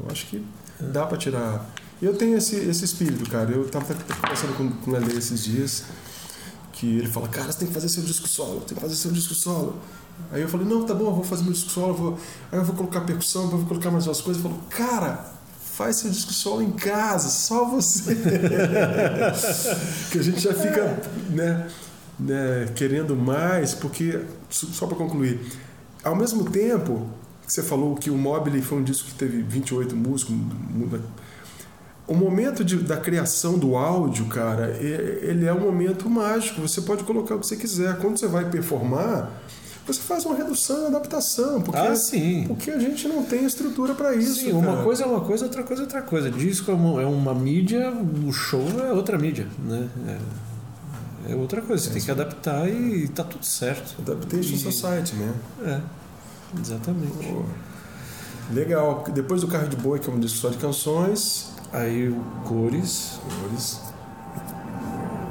Eu acho que dá para tirar. Eu tenho esse, esse espírito, cara. Eu tava conversando com, com o Lele esses dias que ele fala, cara, você tem que fazer seu disco solo, tem que fazer seu disco solo. Aí eu falei, não, tá bom, eu vou fazer meu disco solo, vou, aí eu vou colocar percussão, vou colocar mais umas coisas. Ele falou, cara, faz seu disco solo em casa, só você. que a gente já fica né, né, querendo mais, porque, só para concluir, ao mesmo tempo que você falou que o Mobile foi um disco que teve 28 músicos, o momento de, da criação do áudio, cara, ele é um momento mágico. Você pode colocar o que você quiser. Quando você vai performar, você faz uma redução, adaptação, porque, ah, sim. porque a gente não tem estrutura para isso. Sim, uma coisa é uma coisa, outra coisa é outra coisa. Disco é uma, é uma mídia, o show é outra mídia, né? É, é outra coisa, você é tem que adaptar e tá tudo certo. Adaptation e... Society, né? É, exatamente. Pô. Legal. Depois do Carro de Boi, que é um disco só de canções. Aí o Cores. Cores.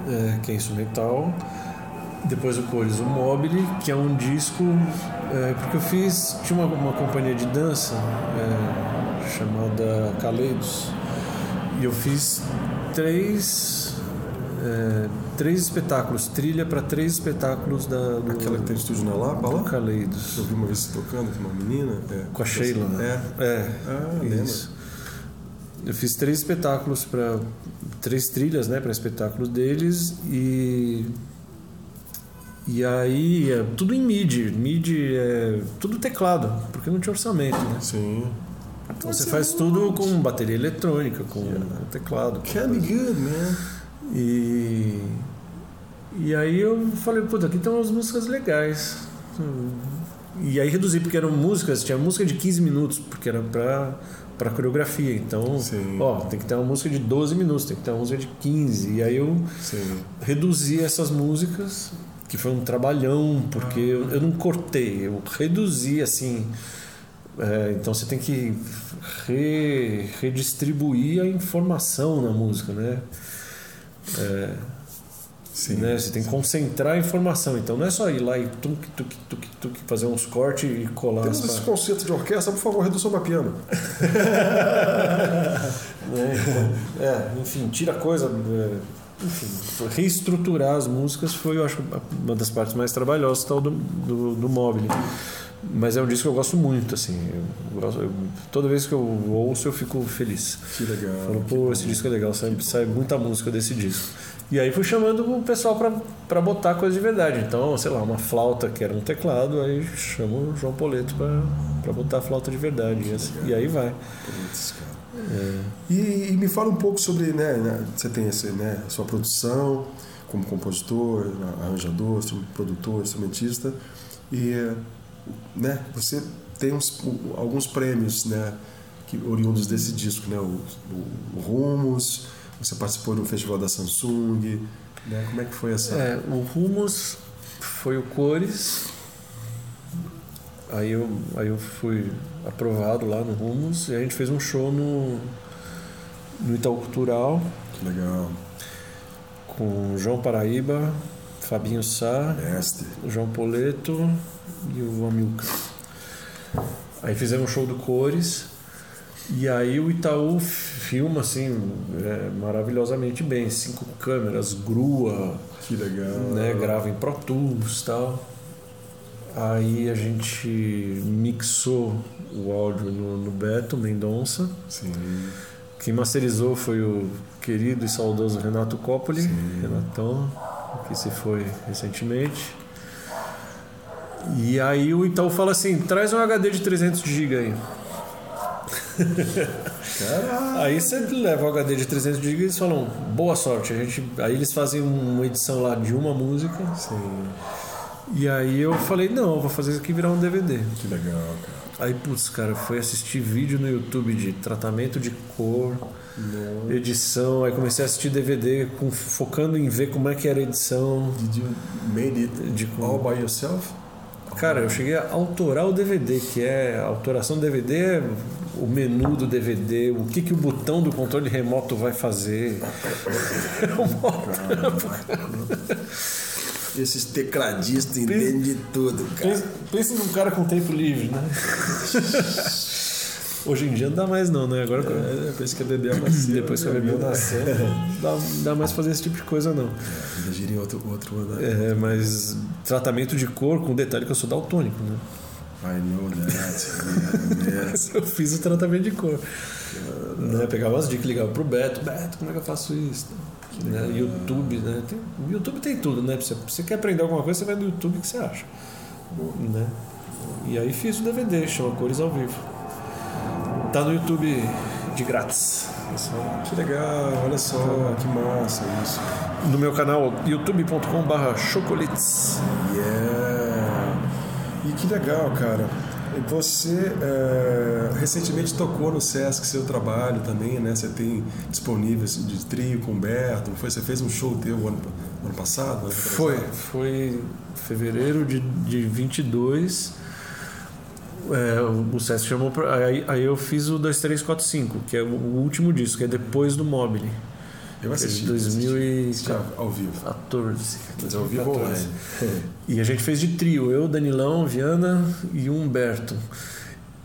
É, que é instrumental. Depois o Cores, o Mobile, que é um disco. É, porque eu fiz. Tinha uma, uma companhia de dança é, chamada Caleidos. E eu fiz três. É, três espetáculos, trilha para três espetáculos da. Do, Aquela que tem estúdio na Lapa lá? Caleidos. Eu vi uma vez tocando com uma menina. É, com a Sheila. É. É. Ah, isso. Eu fiz três espetáculos para três trilhas, né, para espetáculos deles e e aí, é tudo em MIDI. MIDI é tudo teclado, porque não tinha orçamento, né? Sim. Então você faz tudo com bateria eletrônica, com yeah. teclado. Can be good, man. E, e aí eu falei, puta, aqui tem umas músicas legais. E aí reduzi, porque eram músicas, tinha música de 15 minutos, porque era pra, pra coreografia. Então, Sim. ó, tem que ter uma música de 12 minutos, tem que ter uma música de 15. E aí eu Sim. reduzi essas músicas que foi um trabalhão, porque eu, eu não cortei, eu reduzi assim. É, então você tem que re, redistribuir a informação na música, né? É, Sim. né? Você tem que concentrar a informação. Então não é só ir lá e tuk, tuk, tuk, tuk, fazer uns cortes e colar. Temos esse conceito de orquestra, por favor, redução para piano. né? Então, é, enfim, tira coisa. é, enfim, reestruturar as músicas foi, eu acho, uma das partes mais trabalhosas tal, do, do, do Mobile. Mas é um disco que eu gosto muito, assim. Eu gosto- eu- toda vez que eu ouço, eu fico feliz. Que legal. Falo, pô, esse disco é legal, sai, sai muita música desse disco. E aí fui chamando o pessoal pra botar coisa de verdade. Então, sei lá, uma flauta que era um teclado, aí chamo o João Poleto pra botar a flauta de verdade. E, assim- e aí vai. Putz. É, E, e me fala um pouco sobre, né, né, você tem esse, né, sua produção como compositor, arranjador, produtor, instrumentista e, né, você tem uns, alguns prêmios, né, que oriundos desse disco, né, o, o, o Rumos, você participou no festival da Samsung, né, como é que foi essa? É, o Rumos foi o Cores. Aí eu, aí eu fui aprovado lá no Rumos e a gente fez um show no, no Itaú Cultural Que legal, com João Paraíba, Fabinho Sá, mestre. João Poleto e o Amilcar. Aí fizemos um show do Cores e aí o Itaú filma assim é, maravilhosamente bem, cinco câmeras, grua, Que legal. né, grava em Pro Tools e tal. Aí a gente mixou o áudio no, no Beto Mendonça. Sim, Quem masterizou foi o querido e saudoso Renato Coppoli, Sim. Renatão, que se foi recentemente. E aí o Itaú fala assim: traz um HD de 300 GB aí. Aí você leva o HD de 300 GB e eles falam: boa sorte. A gente, aí eles fazem uma edição lá de uma música. Sim, E aí eu falei: não, eu vou fazer isso aqui virar um DVD. que legal, cara. Aí, putz, cara, foi assistir vídeo no YouTube de tratamento de cor, Não. edição. Aí comecei a assistir DVD com, focando em ver como é que era a edição. Did you made it De, all by yourself? Cara, eu cheguei a autorar o DVD, que é a autoração do DVD é o menu do DVD, o que, que o botão do controle remoto vai fazer. É um trampo. Esses tecladistas entendem de tudo, cara. Pensa, pensa num cara com tempo livre, né? Hoje em dia não dá mais não, né? Agora É, depois que a Bebel nasceu. depois que a bebê nasceu, não dá, mais fazer esse tipo de coisa não. Ainda gira em outro, outro né? É, mas tratamento de cor, com detalhe que eu sou daltônico, né? I know that. yeah. Eu fiz o tratamento de cor. Né? Pegava as dicas, ligava pro Beto. Beto, como é que eu faço isso? Né? YouTube, né? Tem, YouTube tem tudo, né? Você, você quer aprender alguma coisa, você vai no YouTube, que você acha? Né? E aí fiz o DVD, chama Cores ao Vivo. Tá no YouTube de grátis. Que legal, olha só, que massa isso. No meu canal youtube.com/barra chocolites. Yeah. E que legal, cara. Você é, recentemente tocou no Sesc seu trabalho também, né? Você tem disponível de trio com o não Foi? Você fez um show teu ano, ano passado? Ano Foi, foi fevereiro de, de 22. É, o o Sesc chamou pra, aí, aí eu fiz o 2345, que é o último disco, que é depois do Mobile. Eu assisti. 2014. Já ao vivo. Mas ao vivo 2014. online. E a gente fez de trio, eu, Danilão, Viana e Humberto.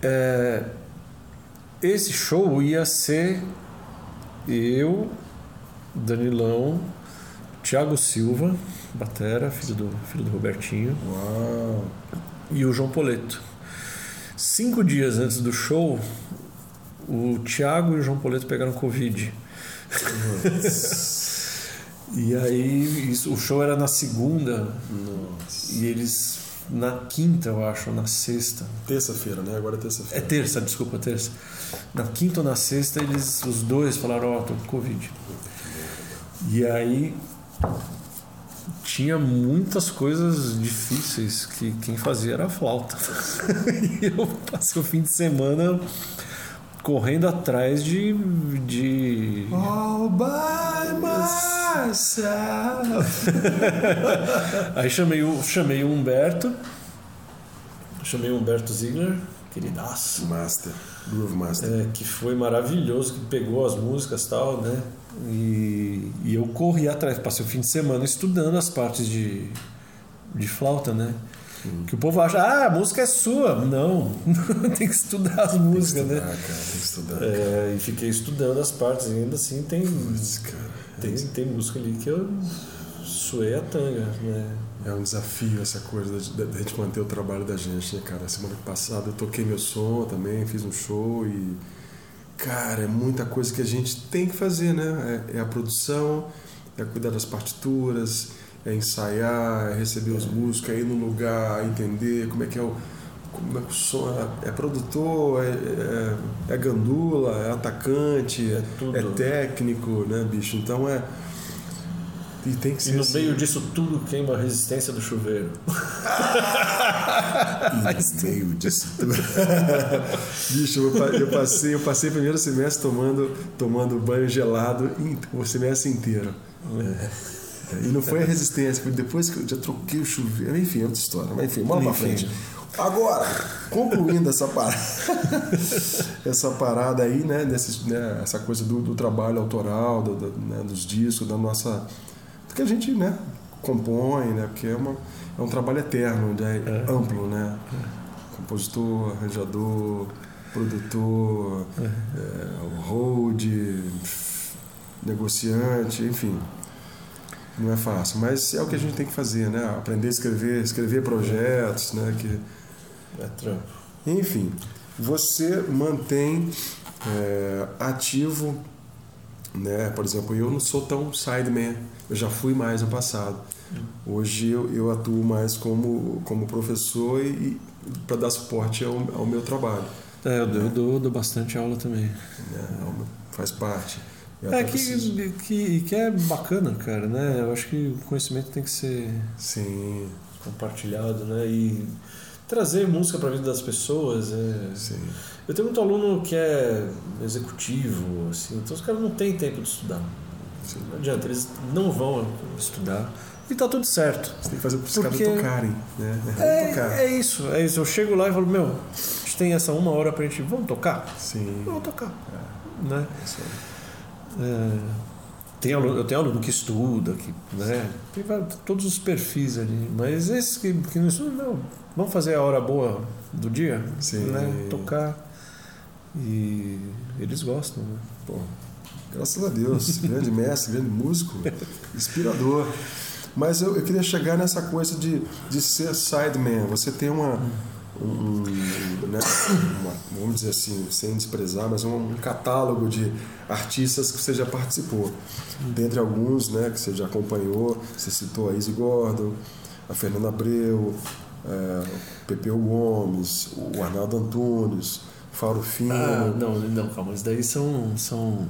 É, esse show ia ser eu, Danilão, Thiago Silva, Batera, filho do, filho do Robertinho, Uau. e o João Poleto. Cinco dias antes do show, o Thiago e o João Poleto pegaram Covid. E aí, isso- o show era na segunda, Nossa. e eles na quinta, eu acho, ou na sexta. Terça-feira, né? Agora é É terça-feira. terça, desculpa, terça. Na quinta ou na sexta, eles, os dois falaram, ó, tô com Covid. E aí tinha muitas coisas difíceis que quem fazia era a flauta. e eu passei o fim de semana correndo atrás de. de... All by myself. Aí chamei o, chamei o Humberto. Chamei o Humberto Ziegler, queridaço. Master, Groove Master. É, que foi maravilhoso, que pegou as músicas e tal, né? E, e eu corri atrás, passei o fim de semana estudando as partes de, de flauta, né? Que o povo acha, ah, a música é sua. Não, tem que estudar as músicas, estudar, né? Cara, tem que estudar. É, e fiquei estudando as partes, e ainda assim tem, Putz, tem, tem música ali que eu suei a tanga, né? É um desafio essa coisa da, da gente manter o trabalho da gente, né, cara? Semana passada eu toquei meu som também, fiz um show e. Cara, é muita coisa que a gente tem que fazer, né? É, é a produção, é cuidar das partituras, é ensaiar, é receber os músicos, é ir no lugar, entender como é que é o. Como é que o som é, é produtor, é, é, é gandula, é atacante, É é técnico, né, bicho? Então é. E tem que E ser no assim. meio disso tudo queima a resistência do chuveiro. E no meio disso tudo. Bicho, eu, pa- eu passei, eu passei o primeiro semestre tomando, tomando banho gelado em- o semestre inteiro. É. E não foi a resistência, foi depois que eu já troquei o chuveiro. Enfim, é outra história. Mas enfim, vamos pra frente. Agora, concluindo essa parada, essa parada aí, né, desses, né, essa coisa do, do trabalho autoral, do, do, né, dos discos, da nossa. do que a gente né, compõe, né, porque é, uma, é um trabalho eterno, né, amplo, né? Compositor, arranjador, produtor, é, o hold, negociante, enfim. Não é fácil, mas é o que a gente tem que fazer, né? Aprender a escrever, escrever projetos, né? Que, É trampo. enfim, você mantém é, ativo, né? Por exemplo, eu não sou tão sideman, eu já fui mais no passado. Hoje eu, eu atuo mais como, como professor e, para dar suporte ao, ao meu trabalho. É, eu dou, eu dou, dou bastante aula também. né? Meu- faz parte. Eu É preciso- que, que, que é bacana, cara, né? Eu acho que o conhecimento tem que ser Sim, compartilhado, né? E trazer música para a vida das pessoas. É... sim. Eu tenho muito aluno que é executivo, assim, então os caras não têm tempo de estudar. sim. Não adianta, eles não vão estudar. E tá tudo certo. Você tem que fazer para os Porque- caras tocarem, né? É, tocar. É, é isso, é isso. Eu chego lá e falo, meu, a gente tem essa uma hora pra gente. Vamos tocar? Sim. Vamos tocar. Né? Isso aí. É, tem aluno, eu tenho aluno que estuda, que, né? Tem todos os perfis ali. Mas esses que, que não estudam, não. Vamos fazer a hora boa do dia? Sim. Né? Tocar. E eles gostam, né? Pô, graças a Deus, grande mestre, grande músico, inspirador. Mas eu, eu queria chegar nessa coisa de, de ser sideman. Você tem uma, um, né, uma- vamos dizer assim, sem desprezar, mas um, um catálogo de artistas que você já participou. Dentre alguns né, que você já acompanhou, você citou a Izzy Gordon, a Fernanda Abreu, é, o Pepeu Gomes, o Arnaldo Antunes, Fauro Fino. Ah, não, não, calma. Isso daí são. são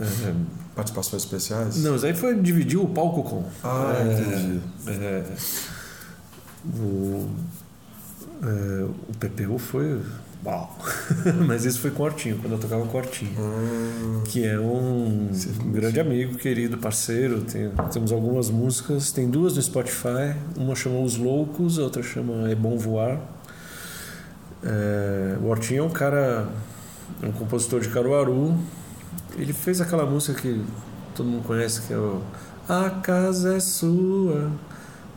é, Participações especiais? não, isso aí foi dividir o palco com. Ah, É, entendi. é, o, é, o PPU foi. Uau! Mas isso foi com o Hortinho, quando eu tocava com o Hortinho. Ah, Que é um, grande amigo, querido, parceiro. Tem- temos algumas músicas, tem duas no Spotify. Uma chama Os Loucos, a outra chama É Bom Voar. É, o Hortinho é um cara, um compositor de Caruaru. Ele fez aquela música que todo mundo conhece, que é o A Casa é Sua,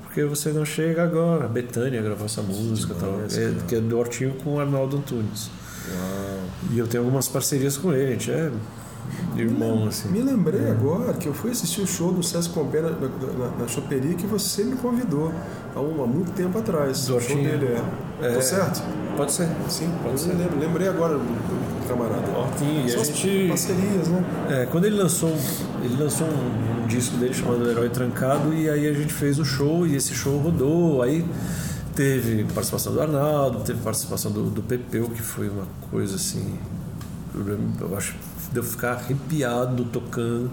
porque você não chega agora. Betânia gravou essa música, tal, é, que é do Hortinho com o Arnaldo Antunes. uau. E eu tenho algumas parcerias com ele, a gente é irmão, assim. Me lembrei agora que eu fui assistir o show do Sesc Pompé na, na, na choperia que você me convidou há, um- há muito tempo atrás. Do o show dele é. É. Tô certo? Pode ser. Sim, Pode eu ser. me. Lembrei agora camarada. Hortinho, e São a gente. parcerias, né? É, quando ele lançou, ele lançou um, um disco dele chamado Herói Trancado e aí a gente fez o show e esse show rodou. Aí teve participação do Arnaldo, teve participação do, do Pepeu, que foi uma coisa assim. Eu acho que deu ficar arrepiado tocando.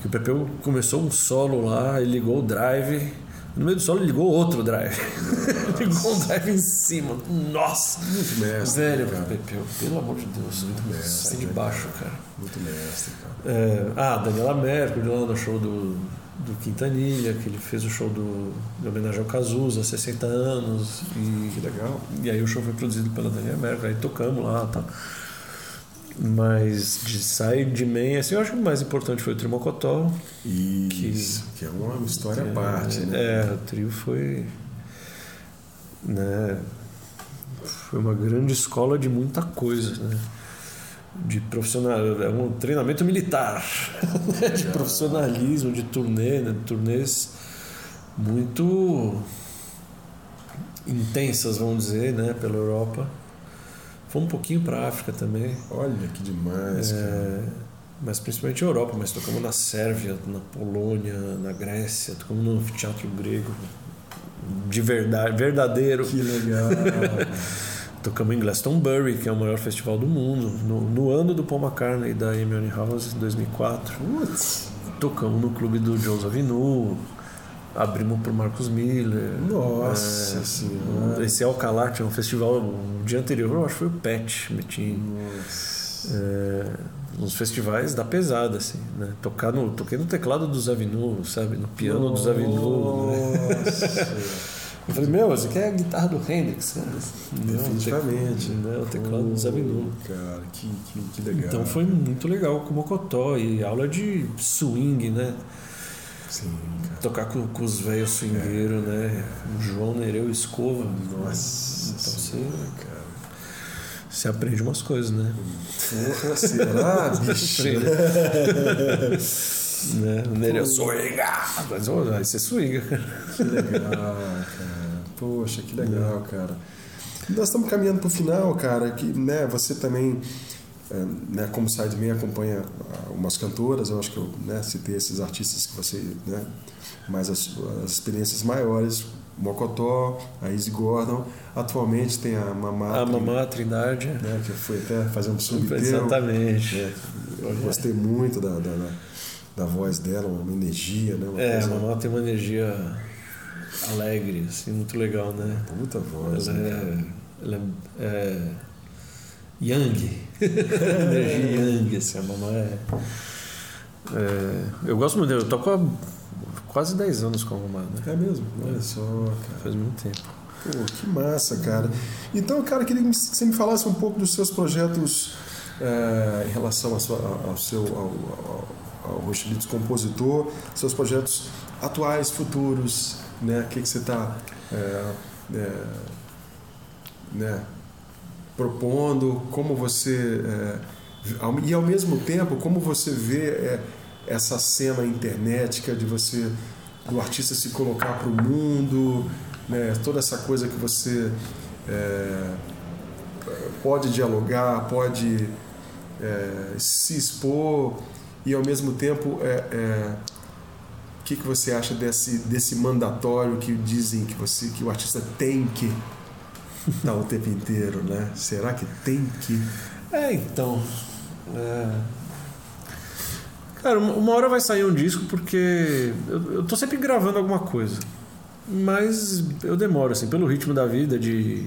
Que o Pepeu começou um solo lá, ele ligou o drive, No meio do solo ele ligou outro drive. ligou um drive em cima. Nossa! Muito mestre. Velho, cara. Pepeu, pelo amor de Deus. Muito mestre, Sai de baixo, cara. Muito mestre, cara. É, ah, Daniela Mercury lá no show do, do Quintanilha, que ele fez o show do, de homenagem ao Cazuza, 60 anos. E, Que legal. e aí o show foi produzido pela Daniela Mercury, aí tocamos lá e tal. Mas de sair de Man, assim, eu acho que o mais importante foi o Trimocotó. Isso, que, é uma história à parte, né? É, o trio foi. Né, foi uma grande escola de muita coisa, né? De profissional, é um treinamento militar, né, de profissionalismo, de turnê, né, turnês muito intensas, vamos dizer, né, pela Europa. Foi um pouquinho para a África também. Olha que demais, cara. É, mas principalmente Europa, mas tocamos na Sérvia, na Polônia, na Grécia, tocamos no anfiteatro grego, de verdade, verdadeiro. Que legal. Tocamos em Glastonbury, que é o maior festival do mundo, no, no ano do Paul McCartney e da Amy House, em 2004. Putz, Tocamos no clube do Joe Zavinu, abrimos pro Marcos Miller. nossa É, senhora. Esse Alcalá, é um festival, o dia anterior, eu acho que foi o Pet. Nossa. é, nos festivais da pesada, assim, né? Tocar no, toquei no teclado do Zavinu, sabe? No piano do Zavinu. Né? Nossa. Eu falei, meu, você quer a guitarra do Hendrix, cara? Não, Definitivamente. Né? O teclado do Zavinu. Cara, que, que, que legal. Então foi muito legal com o Mocotó e aula de swing, né? Sim, cara. Tocar com, com os velhos swingueiros, né? O João Nereu Escova. Nossa Então você, senhora, cara. você aprende umas coisas, né? Porra, será, bicho? né? O Nereu swinga! Mas ó, aí você swinga. Que legal, cara. Poxa, que legal, cara. Nós estamos caminhando para o final, cara, que né, você também, é, né, como sideman, acompanha ah, umas cantoras, eu acho que eu né, citei esses artistas que você, né, mais as, as experiências maiores, Mocotó, a Izzy Gordon, atualmente tem a Mamá, A Mamá Trindade. né, que foi até fazer um subteu. Exatamente. É, eu gostei muito da, da, da, voz dela, uma energia, né? Uma É, a coisa- Mamá tem uma energia alegre, assim, muito legal, né? Puta voz, Ela né? é, ela é, é yang, energia yang, assim, Mamá é, é... Eu gosto muito dela, eu toco há quase 10 anos com a Mamá, né? É mesmo? Olha só, cara. Faz muito tempo. Pô, que massa, cara. Então, cara, queria que você me falasse um pouco dos seus projetos eh, em relação sua- ao seu ao, ao, ao compositor, seus projetos atuais, futuros, né? O que, que você está né, propondo, como você eh, e ao mesmo tempo como você vê eh, essa cena internetica de você do artista se colocar para o mundo, né, toda essa coisa que você eh, pode dialogar, pode eh, se expor e ao mesmo tempo é, é, o que, que você acha desse, desse mandatório que dizem que você que o artista tem que estar o tempo inteiro, né? Será que tem que? É, então. é. Cara, uma hora vai sair um disco porque eu, eu tô sempre gravando alguma coisa. Mas eu demoro, assim, pelo ritmo da vida de,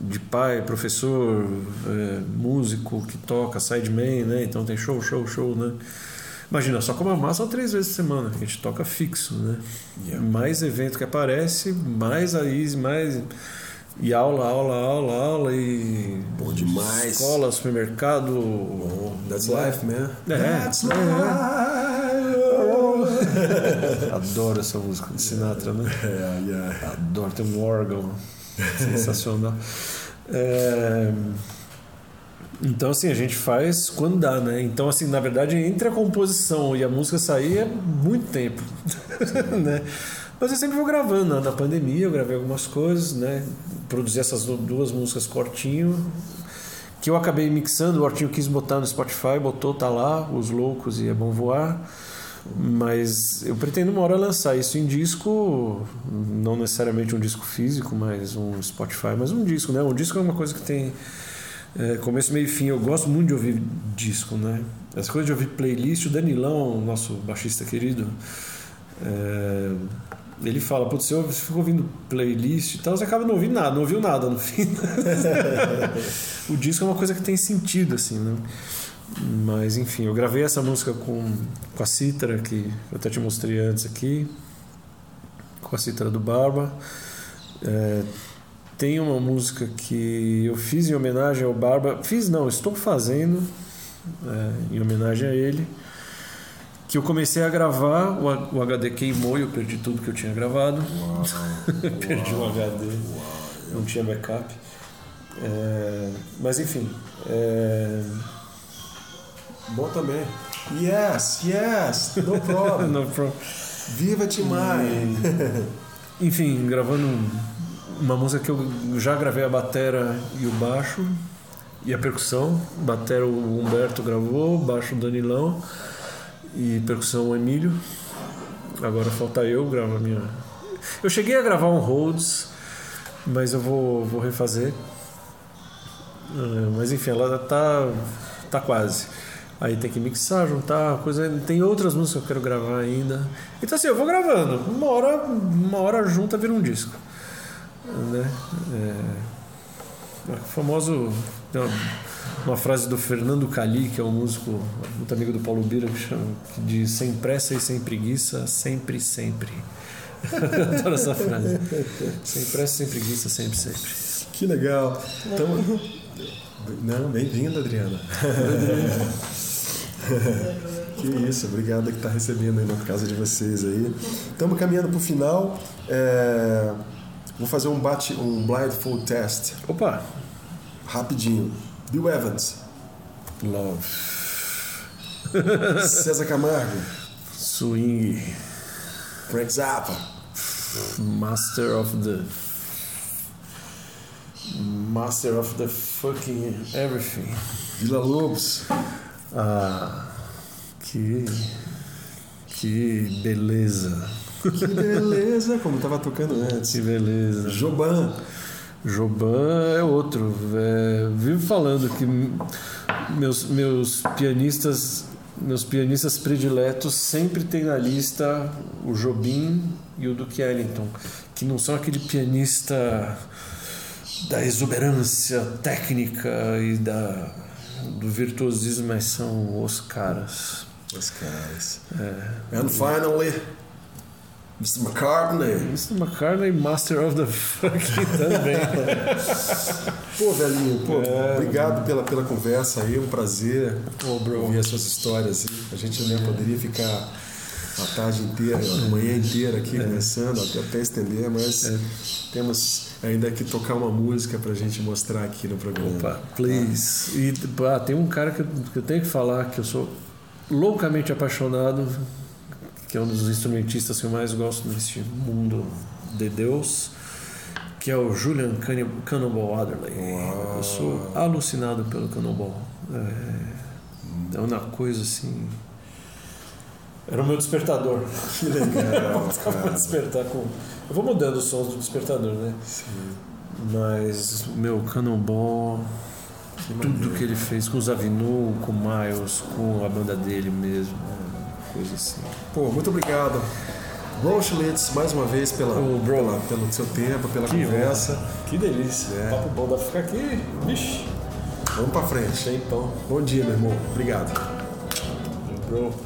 de pai, professor, é, músico que toca, sideman, né? Então tem show, show, show, né? Imagina, só com a massa são três vezes por semana, que a gente toca fixo, né? Yeah. Mais evento que aparece, mais a Easy, mais. E aula, aula, aula, aula e. Bom demais. Escola, supermercado. Bom, that's life, man. É, That's é. life. Adoro essa música de Sinatra, né? É, yeah. Adoro, tem um órgão sensacional. É, Então, assim, a gente faz quando dá, né? Então, assim, na verdade, entre a composição e a música sair é muito tempo, né? Mas eu sempre vou gravando. Na pandemia eu gravei algumas coisas, né? Produzi essas du- duas músicas cortinho, que eu acabei mixando. O Hortinho quis botar no Spotify, botou, tá lá, Os Loucos e É Bom Voar. Mas eu pretendo uma hora lançar isso em disco, não necessariamente um disco físico, mas um Spotify, mas um disco, né? Um disco é uma coisa que tem é, começo, meio e fim. Eu gosto muito de ouvir disco, né? Essa coisa de ouvir playlist, o Danilão, nosso baixista querido, é, ele fala, putz, você fica ouvindo playlist e tal, você acaba não ouvindo nada, não ouviu nada no fim. o disco é uma coisa que tem sentido, assim, né? Mas enfim, eu gravei essa música com, com a cítara, que eu até te mostrei antes aqui, com a cítara do Barba. É, tem uma música que eu fiz em homenagem ao Barba. Fiz não, estou fazendo é, em homenagem a ele. Que eu comecei a gravar, o, o HD queimou e eu perdi tudo que eu tinha gravado. Uau, perdi o HD, uau, não tinha backup. É, mas enfim. É... Bom também. Yes, yes, no problem. no problem. Viva Timai! Enfim, gravando uma música que eu já gravei a batera e o baixo e a percussão. Batera o Humberto gravou, baixo o Danilão e percussão Emílio. Agora falta eu gravar minha. Eu cheguei a gravar um Rhodes, mas eu vou, vou refazer. É, mas enfim, ela tá, tá quase. Aí tem que mixar, juntar, coisa. Tem outras músicas que eu quero gravar ainda. Então assim, eu vou gravando. Uma hora, uma hora junta vira um disco. Né? É, o famoso. Uma frase do Fernando Cali, que é um músico muito amigo do Paulo Bira, que, chama, que diz sem pressa e sem preguiça, sempre, sempre. Adoro essa frase. Sem pressa, sem preguiça, sempre, sempre. Que legal. Então, não, bem-vinda, Adriana. que isso, obrigado que está recebendo aí na casa de vocês aí. Estamos caminhando para o final. É... Vou fazer um bate, um blindfold test. Opa! Rapidinho. Bill Evans. Love. César Camargo. Swing. Frank Zappa. Master of the Master of the fucking everything. Vila Lobos. Ah, que que beleza. Que beleza, como tava tocando antes. Que beleza. Joban. Joban é outro. É, vivo falando que meus, meus pianistas meus pianistas prediletos sempre tem na lista o Jobim e o Duke Ellington, que não são aquele pianista da exuberância técnica e da, do virtuosismo, mas são os caras. Os caras. É. And finally, Mr. McCartney. Mr. McCartney, Master of the Fucking também. pô, velhinho, pô, é, obrigado pela, pela conversa aí, um prazer oh, bro. ouvir as suas histórias. A gente né, poderia ficar a tarde inteira, a manhã inteira aqui é. conversando, até, até estender, mas é. temos ainda que tocar uma música pra gente mostrar aqui no programa. Opa, please. Ah. E tem um cara que eu, que eu tenho que falar que eu sou loucamente apaixonado que é um dos instrumentistas que eu mais gosto nesse mundo de Deus, que é o Julian Cannonball Adderley. Uau. Eu sou alucinado pelo Cannonball. É, é uma coisa assim. Era o meu despertador. Que legal. eu despertar com. Eu vou mudando os sons do despertador, né? Sim. Mas o meu Cannonball. Tudo que ele fez com o Zavinu, com o Miles, com a banda dele mesmo coisa assim. Pô, muito obrigado. Bro Schlitz, mais uma vez pela, oh, pela, pelo seu tempo, pela que conversa. Bom. Que delícia. É. Papo bom, dá pra ficar aqui. Vixe. Vamos pra frente. Tempão. Bom dia, meu irmão. Obrigado. Bro.